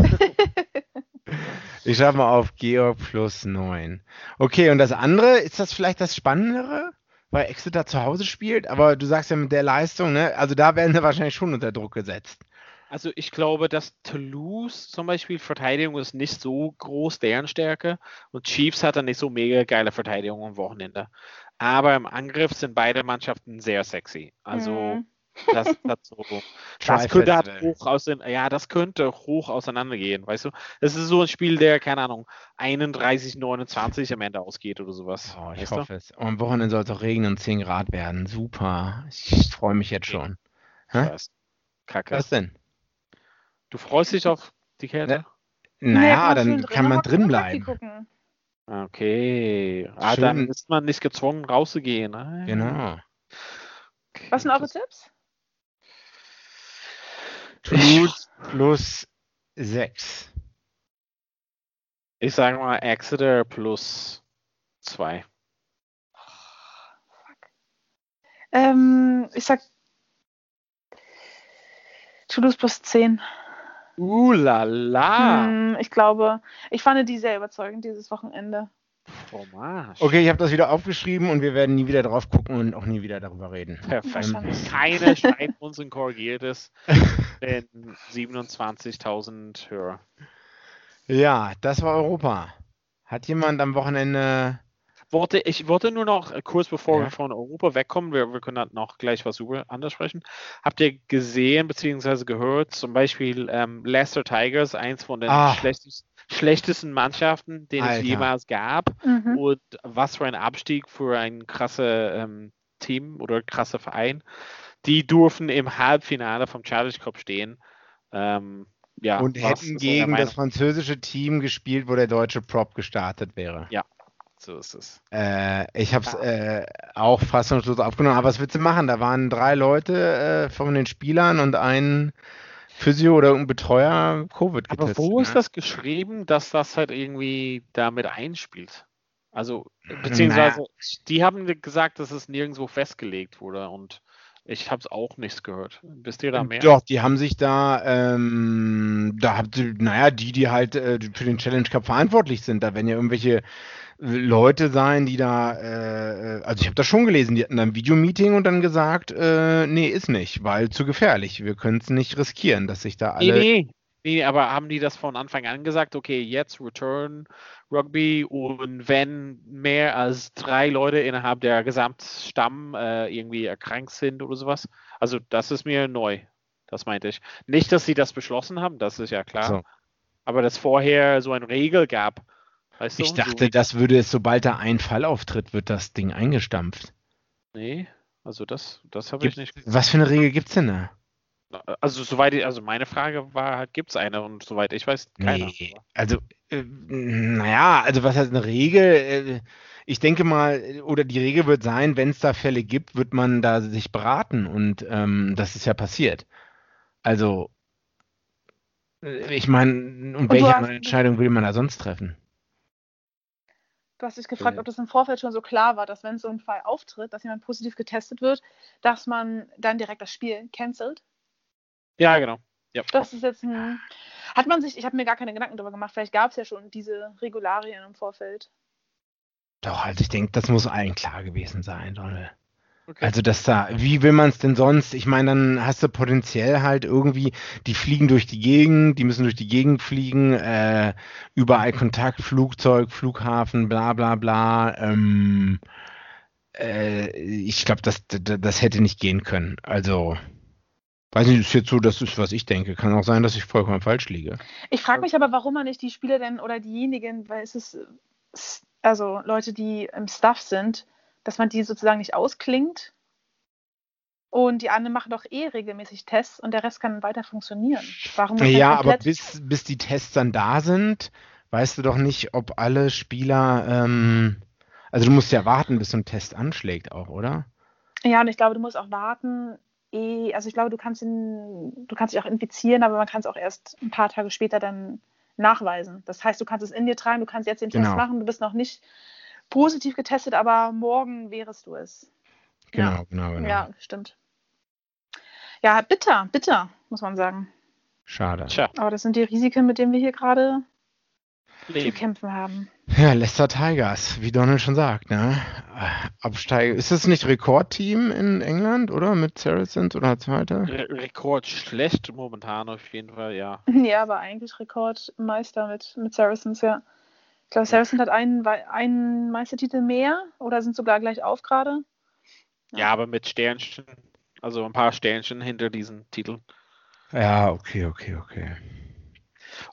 S3: Ich schreibe mal auf Georg plus neun. Okay, und das andere, ist das vielleicht das Spannendere? Weil Exeter zu Hause spielt, aber du sagst ja mit der Leistung, ne? Also da werden sie wahrscheinlich schon unter Druck gesetzt.
S2: Also ich glaube, dass Toulouse zum Beispiel Verteidigung ist nicht so groß, deren Stärke. Und Chiefs hat dann nicht so mega geile Verteidigung am Wochenende. Aber im Angriff sind beide Mannschaften sehr sexy. Also
S4: Mhm.
S2: Das, das, so, das könnte halt hoch aus ja, das könnte hoch auseinandergehen, weißt du? Das ist so ein Spiel, der, keine Ahnung, 31, 29 am Ende ausgeht oder sowas.
S3: Oh, ich
S2: weißt du?
S3: hoffe es. Und am Wochenende soll es auch regnen und 10 Grad werden. Super. Ich freue mich jetzt schon. Hä?
S2: weiß. Kacke.
S3: Was denn?
S2: Du freust dich auf die Kälte?
S4: Nee,
S3: Naja,
S4: schön
S3: dann
S4: drin
S3: kann man drin bleiben.
S2: Okay. Ah, dann
S3: Schön.
S2: ist man nicht gezwungen, rauszugehen. Ah,
S3: Genau.
S2: okay,
S4: Was sind eure Tipps?
S3: Toulouse plus 6.
S2: Ich sage mal Exeter plus 2.
S4: Ähm, ich sag Toulouse plus 10.
S2: Uh la la.
S4: Hm, ich glaube, ich fand die sehr überzeugend dieses Wochenende.
S2: Fromage.
S3: Okay, ich habe das wieder aufgeschrieben und wir werden nie wieder drauf gucken und auch nie wieder darüber reden.
S2: Perfekt.
S4: Wahrscheinlich.
S2: Keine schreibt uns und korrigiert es. Denn 27.000 Hörer.
S3: Ja, das war Europa. Hat jemand am Wochenende.
S2: Wollte, ich wollte nur noch äh, kurz bevor
S3: Ja.
S2: wir von Europa wegkommen, wir, wir können dann noch gleich was über anders sprechen. Habt ihr gesehen bzw. gehört, zum Beispiel ähm, Leicester Tigers, eins von den
S3: Ah.
S2: schlechtesten, schlechtesten Mannschaften, den
S3: Alter.
S2: es jemals gab.
S4: Mhm.
S2: Und was für ein Abstieg für ein krasse ähm, Team oder krasse Verein. Die durften im Halbfinale vom Challenge Cup stehen. Ähm, ja,
S3: und hätten gegen das französische Team gespielt, wo der deutsche Prop gestartet wäre.
S2: Meinung? So ist es.
S3: Äh, ich habe es äh, auch fassungslos aufgenommen. Aber was willst du machen? Da waren drei Leute äh, von den Spielern und ein Physio oder irgendein Betreuer Covid
S2: Aber
S3: getestet.
S2: wo ist
S3: ne?
S2: das geschrieben, dass das halt irgendwie damit einspielt? Also, beziehungsweise, die haben gesagt, dass es nirgendwo festgelegt wurde und ich habe es auch nichts gehört. Wisst ihr da mehr?
S3: Doch, die haben sich da, ähm, da habt ihr, naja, die, die halt äh, für den Challenge Cup verantwortlich sind, da werden ja irgendwelche Leute sein, die da, äh, also ich habe das schon gelesen, die hatten da ein Videomeeting und dann gesagt, äh, nee, ist nicht, weil zu gefährlich, wir können es nicht riskieren, dass sich da
S2: Nee,
S3: alle...
S2: nee. Nee, aber haben die das von Anfang an gesagt, okay, jetzt Return Rugby und wenn mehr als drei Leute innerhalb der Gesamtstamm äh, irgendwie erkrankt sind oder sowas? Also das ist mir neu. Das meinte ich. Nicht, dass sie das beschlossen haben, das ist ja klar.
S3: So.
S2: Aber dass vorher so eine Regel gab. Weißt
S3: Ich
S2: du?
S3: dachte,
S2: so,
S3: das würde es, sobald da ein Fall auftritt, wird das Ding eingestampft.
S2: Nee, also das, das habe ich
S3: Gibt,
S2: nicht.
S3: was für eine Regel gibt's denn da?
S2: Also soweit ich, also meine Frage war halt, gibt es eine und soweit ich weiß, keine.
S3: Nee, also, äh, naja, also was heißt eine Regel? Äh, ich denke mal, oder die Regel wird sein, wenn es da Fälle gibt, wird man da sich beraten und ähm, das ist ja passiert. Also, äh, ich meine, und
S4: du
S3: welche Entscheidung will man da sonst treffen?
S4: Du hast dich gefragt, ob das im Vorfeld schon so klar war, dass wenn so ein Fall auftritt, dass jemand positiv getestet wird, dass man dann direkt das Spiel cancelt.
S2: Ja, genau. Ja.
S4: Das ist jetzt ein. Hat man sich, ich habe mir gar keine Gedanken darüber gemacht, vielleicht gab es ja schon diese Regularien im Vorfeld.
S3: Doch, also ich denke, das muss allen klar gewesen sein, Donald.
S2: Okay.
S3: Also, dass da, wie will man es denn sonst? Ich meine, dann hast du potenziell halt irgendwie, die fliegen durch die Gegend, die müssen durch die Gegend fliegen, äh, überall Kontakt, Flugzeug, Flughafen, bla bla bla. Ähm, äh, ich glaube, das, das, das hätte nicht gehen können. Also, weiß nicht, ist jetzt so, das ist, was ich denke. Kann auch sein, dass ich vollkommen falsch liege.
S4: Ich frage mich aber, warum man nicht die Spieler denn oder diejenigen, weil es ist, also Leute, die im Staff sind, dass man die sozusagen nicht ausklingt und die anderen machen doch eh regelmäßig Tests und der Rest kann weiter funktionieren. Warum
S3: Ja, aber bis, bis die Tests dann da sind, weißt du doch nicht, ob alle Spieler, ähm, also du musst ja warten, bis so ein Test anschlägt auch, oder?
S4: Ja, und ich glaube, du musst auch warten. eh- Also ich glaube, du kannst ihn, du kannst dich auch infizieren, aber man kann es auch erst ein paar Tage später dann nachweisen. Das heißt, du kannst es in dir tragen, du kannst jetzt den Test
S3: Genau.
S4: machen, du bist noch nicht positiv getestet, aber morgen wärest du es.
S3: Genau,
S4: Ja.
S3: genau, genau.
S4: Ja, stimmt. Ja, bitter, bitter, muss man sagen.
S3: Schade.
S2: Tja,
S4: Aber das sind die Risiken, mit denen wir hier gerade zu kämpfen haben.
S3: Ja, Leicester Tigers, wie Donald schon sagt, ne? Äh, Absteiger. Ist das nicht Rekordteam in England, oder? Mit Saracens oder Zweiter?
S2: Re Rekord schlecht momentan auf jeden Fall, ja.
S4: Ja, aber eigentlich Rekordmeister mit, mit Saracens, ja. Ich glaube, Saracens hat einen, einen Meistertitel mehr oder sind sogar gleich auf gerade.
S2: Ja, aber mit Sternchen, also ein paar Sternchen hinter diesen Titeln.
S3: Ja, okay, okay, okay.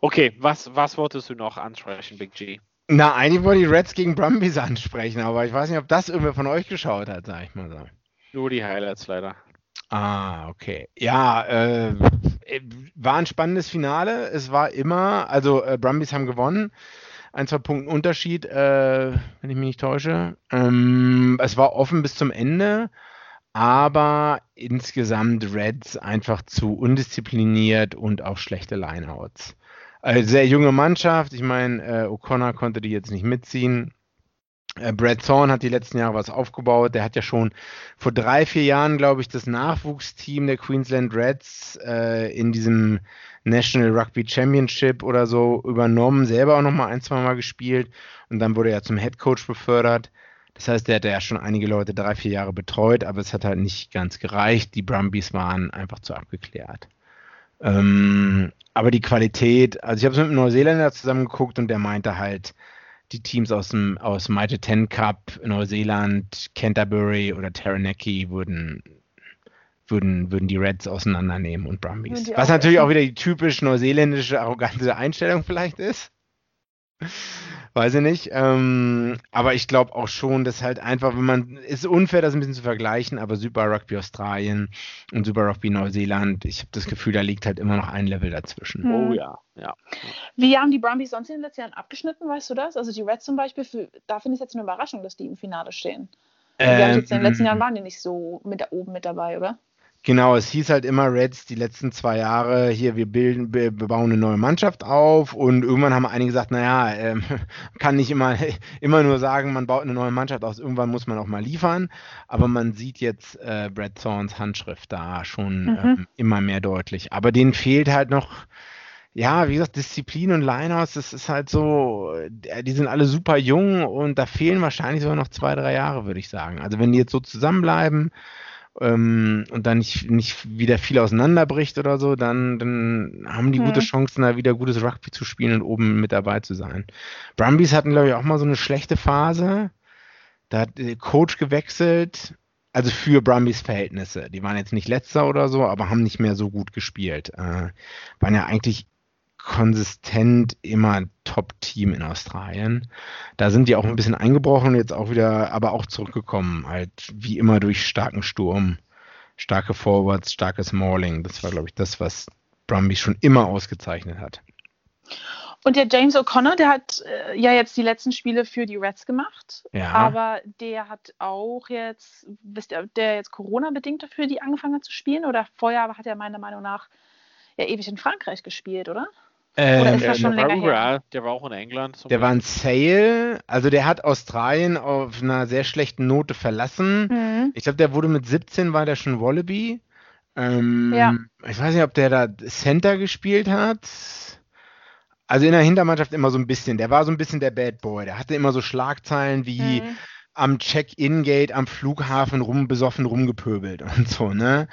S2: Okay, was, was wolltest du noch ansprechen, Big G?
S3: Na, eigentlich wollte ich Reds gegen Brumbies ansprechen, aber ich weiß nicht, ob das irgendwer von euch geschaut hat, sag ich mal so.
S2: Nur die Highlights leider.
S3: Ah, okay. Ja, äh, war ein spannendes Finale. Es war immer, also äh, Brumbies haben gewonnen. Ein, zwei Punkten Unterschied, äh, wenn ich mich nicht täusche. Ähm, es war offen bis zum Ende, aber insgesamt Reds einfach zu undiszipliniert und auch schlechte Lineouts. Also sehr junge Mannschaft. Ich meine, äh, O'Connor konnte die jetzt nicht mitziehen. Äh, Brad Thorne hat die letzten Jahre was aufgebaut. Der hat ja schon vor drei, vier Jahren, glaube ich, das Nachwuchsteam der Queensland Reds äh, in diesem National Rugby Championship oder so übernommen, selber auch nochmal ein, zwei Mal gespielt und dann wurde er zum Head Coach befördert. Das heißt, der hat ja schon einige Leute drei, vier Jahre betreut, aber es hat halt nicht ganz gereicht. Die Brumbies waren einfach zu abgeklärt. Ähm, aber die Qualität, also ich habe es mit einem Neuseeländer zusammengeguckt und der meinte halt, die Teams aus dem aus Mighty Ten Cup, Neuseeland, Canterbury oder Taranaki würden, würden, würden die Reds auseinandernehmen und Brumbies. Was natürlich auch wieder die typisch neuseeländische, arrogante Einstellung vielleicht ist. Weiß ich nicht. Ähm, aber ich glaube auch schon, dass halt einfach, wenn man, ist unfair, das ein bisschen zu vergleichen, aber Super Rugby Australien und Super Rugby Neuseeland, ich habe das Gefühl, da liegt halt immer noch ein Level dazwischen.
S4: Hm.
S2: Oh ja, ja.
S4: Wie haben die Brumbies sonst in den letzten Jahren abgeschnitten, weißt du das? Also die Reds zum Beispiel, für, da finde ich es jetzt eine Überraschung, dass die im Finale stehen. Also jetzt in den letzten
S3: Ähm,
S4: Jahren waren die nicht so mit da oben mit dabei, oder?
S3: Genau, es hieß halt immer Reds die letzten zwei Jahre, hier, wir bilden, wir bauen eine neue Mannschaft auf und irgendwann haben einige gesagt, naja, ähm, kann nicht immer, immer nur sagen, man baut eine neue Mannschaft aus, irgendwann muss man auch mal liefern, aber man sieht jetzt äh, Brad Thorns Handschrift da schon
S4: Mhm.
S3: ähm, immer mehr deutlich. Aber denen fehlt halt noch, ja, wie gesagt, Disziplin und Linehouse, das ist halt so, äh, die sind alle super jung und da fehlen wahrscheinlich sogar noch zwei, drei Jahre, würde ich sagen. Also wenn die jetzt so zusammenbleiben, ähm, und dann nicht, nicht wieder viel auseinanderbricht oder so, dann, dann haben die
S4: Hm.
S3: gute Chancen, da wieder gutes Rugby zu spielen und oben mit dabei zu sein. Brumbies hatten, glaube ich, auch mal so eine schlechte Phase. Da hat der Coach gewechselt, also für Brumbies Verhältnisse. Die waren jetzt nicht letzter oder so, aber haben nicht mehr so gut gespielt. Äh, waren ja eigentlich konsistent immer Top-Team in Australien. Da sind die auch ein bisschen eingebrochen, jetzt auch wieder, aber auch zurückgekommen, halt wie immer durch starken Sturm, starke Forwards, starkes Mauling. Das war, glaube ich, das, was Brumby schon immer ausgezeichnet hat.
S4: Und der James O'Connor, der hat äh, ja jetzt die letzten Spiele für die Reds gemacht,
S3: Ja.
S4: aber der hat auch jetzt, wisst ihr, der jetzt Corona-bedingt dafür die angefangen hat zu spielen oder vorher hat er meiner Meinung nach ja ewig in Frankreich gespielt, oder? Oder ist
S3: Ähm,
S4: das schon
S2: der, war
S4: länger her?
S2: überall, der war auch in England. zum
S3: der war ein Sale, also der hat Australien auf einer sehr schlechten Note verlassen.
S4: Mhm.
S3: Ich glaube, der wurde mit 17, war der schon Wallaby. Ähm,
S4: Ja.
S3: Ich weiß nicht, ob der da Center gespielt hat. Also in der Hintermannschaft immer so ein bisschen. Der war so ein bisschen der Bad Boy. Der hatte immer so Schlagzeilen wie
S4: Mhm.
S3: am Check-in-Gate am Flughafen rum, besoffen rumgepöbelt und so, ne?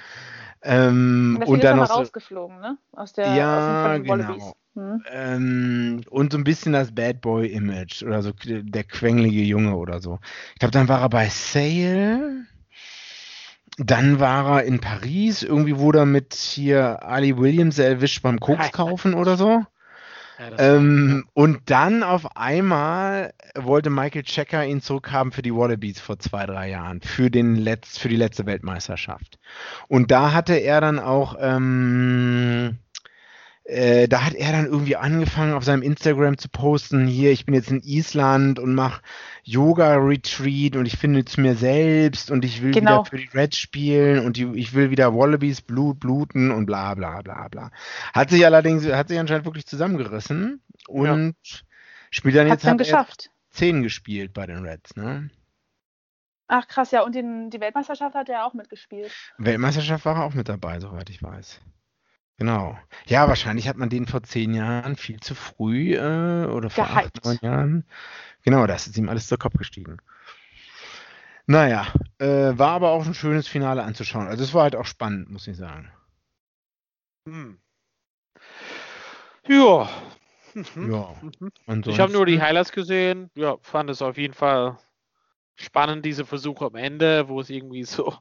S3: Ähm,
S4: Und,
S3: und
S4: ist
S3: dann
S4: er
S3: noch
S4: rausgeflogen, ne? Aus der
S3: Ja,
S4: aus dem,
S3: genau.
S4: Mhm.
S3: ähm, und so ein bisschen das Bad Boy-Image oder so der quengelige Junge oder so. Ich glaube, dann war er bei Sale. Dann war er in Paris. Irgendwie wurde er mit hier Ali Williams erwischt beim Koks kaufen oder so.
S2: Ja,
S3: Ähm, und dann auf einmal wollte Michael Checker ihn zurückhaben für die Wallabies vor zwei, drei Jahren, für, den Letz-, für die letzte Weltmeisterschaft. Und da hatte er dann auch, ähm, äh, da hat er dann irgendwie angefangen, auf seinem Instagram zu posten, hier, ich bin jetzt in Island und mache Yoga-Retreat und ich finde zu mir selbst und ich will
S4: Genau.
S3: wieder für die Reds spielen und die, ich will wieder Wallabies Blut bluten und bla bla bla bla. Hat sich allerdings, hat sich anscheinend wirklich zusammengerissen und spielt dann
S4: Hat's
S3: jetzt,
S4: dann geschafft.
S3: 10 gespielt bei den Reds, ne?
S4: Ach krass, ja, und den, die Weltmeisterschaft hat er auch mitgespielt.
S3: Weltmeisterschaft war er auch mit dabei, soweit ich weiß. Genau. Ja, wahrscheinlich hat man den vor zehn Jahren viel zu früh äh, oder vor acht,
S4: Gehypt.
S3: neun Jahren. Genau, das ist ihm alles zu Kopf gestiegen. Naja, äh, war aber auch ein schönes Finale anzuschauen. Also es war halt auch spannend, muss ich sagen.
S2: Hm. Ja. Mhm.
S3: Ja.
S2: Ich habe nur die Highlights gesehen. Ja, fand es auf jeden Fall spannend, diese Versuche am Ende, wo es irgendwie so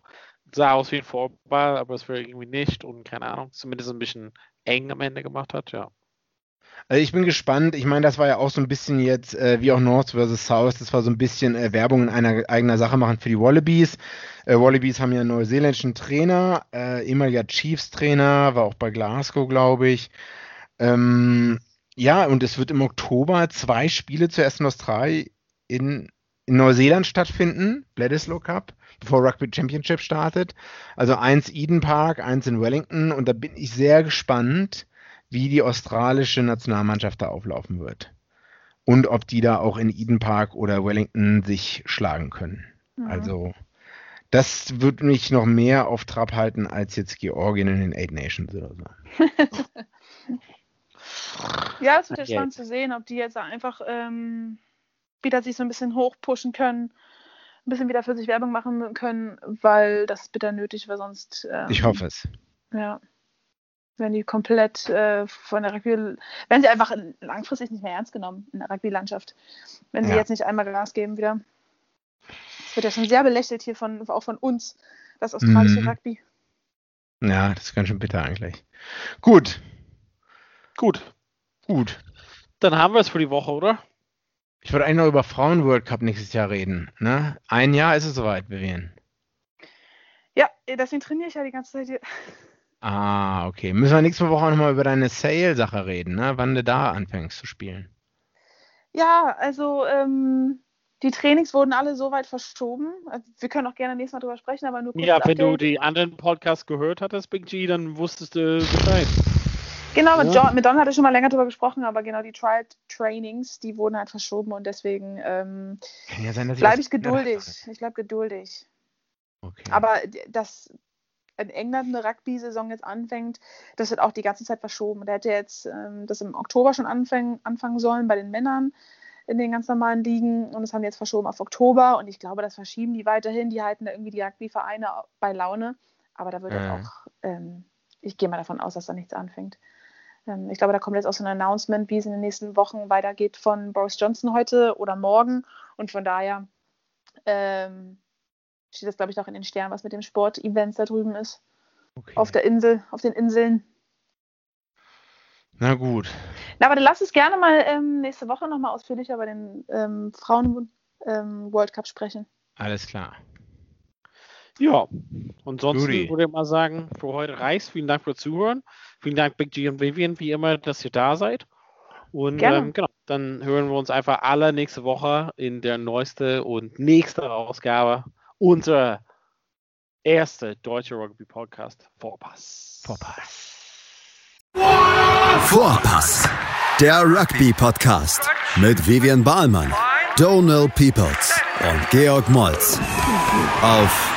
S2: sah aus wie ein Vorball, aber es war irgendwie nicht und keine Ahnung, zumindest ein bisschen eng am Ende gemacht hat, ja.
S3: Also ich bin gespannt. Ich meine, das war ja auch so ein bisschen jetzt, äh, wie auch North vs. South, das war so ein bisschen äh, Werbung in einer eigener Sache machen für die Wallabies. Äh, Wallabies haben ja einen neuseeländischen Trainer, äh, ehemaliger Chiefs-Trainer, war auch bei Glasgow, glaube ich. Ähm, ja, und es wird im Oktober zwei Spiele zuerst in Australien in, in Neuseeland stattfinden, Bledisloe Cup, bevor Rugby Championship startet. Also eins Eden Park, eins in Wellington und da bin ich sehr gespannt, wie die australische Nationalmannschaft da auflaufen wird. Und ob die da auch in Eden Park oder Wellington sich schlagen können.
S4: Mhm.
S3: Also, das wird mich noch mehr auf Trab halten als jetzt Georgien in den Eight Nations oder so.
S4: Ja, es wird ja
S2: Ja.
S4: spannend zu sehen, ob die jetzt einfach ähm, wieder sich so ein bisschen hochpushen können, ein bisschen wieder für sich Werbung machen können, weil das ist bitter nötig, weil sonst. Ähm,
S3: Ich hoffe es.
S4: Ja. Werden die komplett äh, von der Rugby, werden sie einfach langfristig nicht mehr ernst genommen in der Rugby-Landschaft, wenn sie
S3: Ja.
S4: jetzt nicht einmal Gas geben wieder. Es wird ja schon sehr belächelt hier von, auch von uns, das australische
S3: Mhm.
S4: Rugby.
S3: Ja, das ist ganz schön bitter eigentlich. Gut,
S2: Gut,
S3: gut.
S2: dann haben wir es für die Woche, oder?
S3: Ich wollte eigentlich noch über Frauen World Cup nächstes Jahr reden. Ne? Ein Jahr ist es soweit, Vivian.
S4: Ja, deswegen trainiere ich ja die ganze Zeit hier.
S3: Ah, okay. Müssen wir nächste Woche auch nochmal über deine Sale-Sache reden, ne? Wann du da anfängst zu spielen.
S4: Ja, also ähm, die Trainings wurden alle so weit verschoben. Also, Wir können auch gerne nächstes Mal drüber sprechen, aber nur kurz
S2: Ja, wenn du die anderen Podcasts gehört hattest, Big G, dann wusstest du Bescheid.
S4: Genau, mit,
S2: Ja.
S4: John, mit Don hatte ich schon mal länger drüber gesprochen, aber genau die Trial Trainings, die wurden halt verschoben und deswegen ähm,
S3: ja
S4: bleibe ich geduldig. Ich bleibe geduldig.
S3: Okay.
S4: Aber dass in England eine Rugby-Saison jetzt anfängt, das wird auch die ganze Zeit verschoben. Der hätte jetzt ähm, das im Oktober schon anfangen, anfangen sollen bei den Männern in den ganz normalen Ligen und das haben die jetzt verschoben auf Oktober und ich glaube, das verschieben die weiterhin. Die halten da irgendwie die Rugby-Vereine bei Laune, aber da wird jetzt auch, ähm, ich gehe mal davon aus, dass da nichts anfängt. Ähm, ich glaube, da kommt jetzt auch so ein Announcement, wie es in den nächsten Wochen weitergeht von Boris Johnson heute oder morgen und von daher ähm, steht das, glaube ich, auch in den Sternen, was mit dem Sport-Events da drüben ist.
S3: okay.
S4: Auf der Insel, auf den Inseln.
S3: Na gut.
S4: Na, aber dann lass uns gerne mal ähm, nächste Woche nochmal ausführlicher über den ähm, Frauen ähm, World Cup sprechen.
S3: Alles klar.
S2: Ja, ansonsten
S3: Guti.
S2: würde ich mal sagen, für heute reicht. Vielen Dank fürs Zuhören. Vielen Dank, Big G und Vivian, wie immer, dass ihr da seid. Und ähm, genau, dann hören wir uns einfach alle nächste Woche in der neueste und nächste Ausgabe unserer erste deutsche Rugby Podcast Vorpass.
S3: Vorpass.
S1: Vorpass, der Rugby-Podcast mit Vivian Bahlmann, Donal Peoples und Georg Moltz auf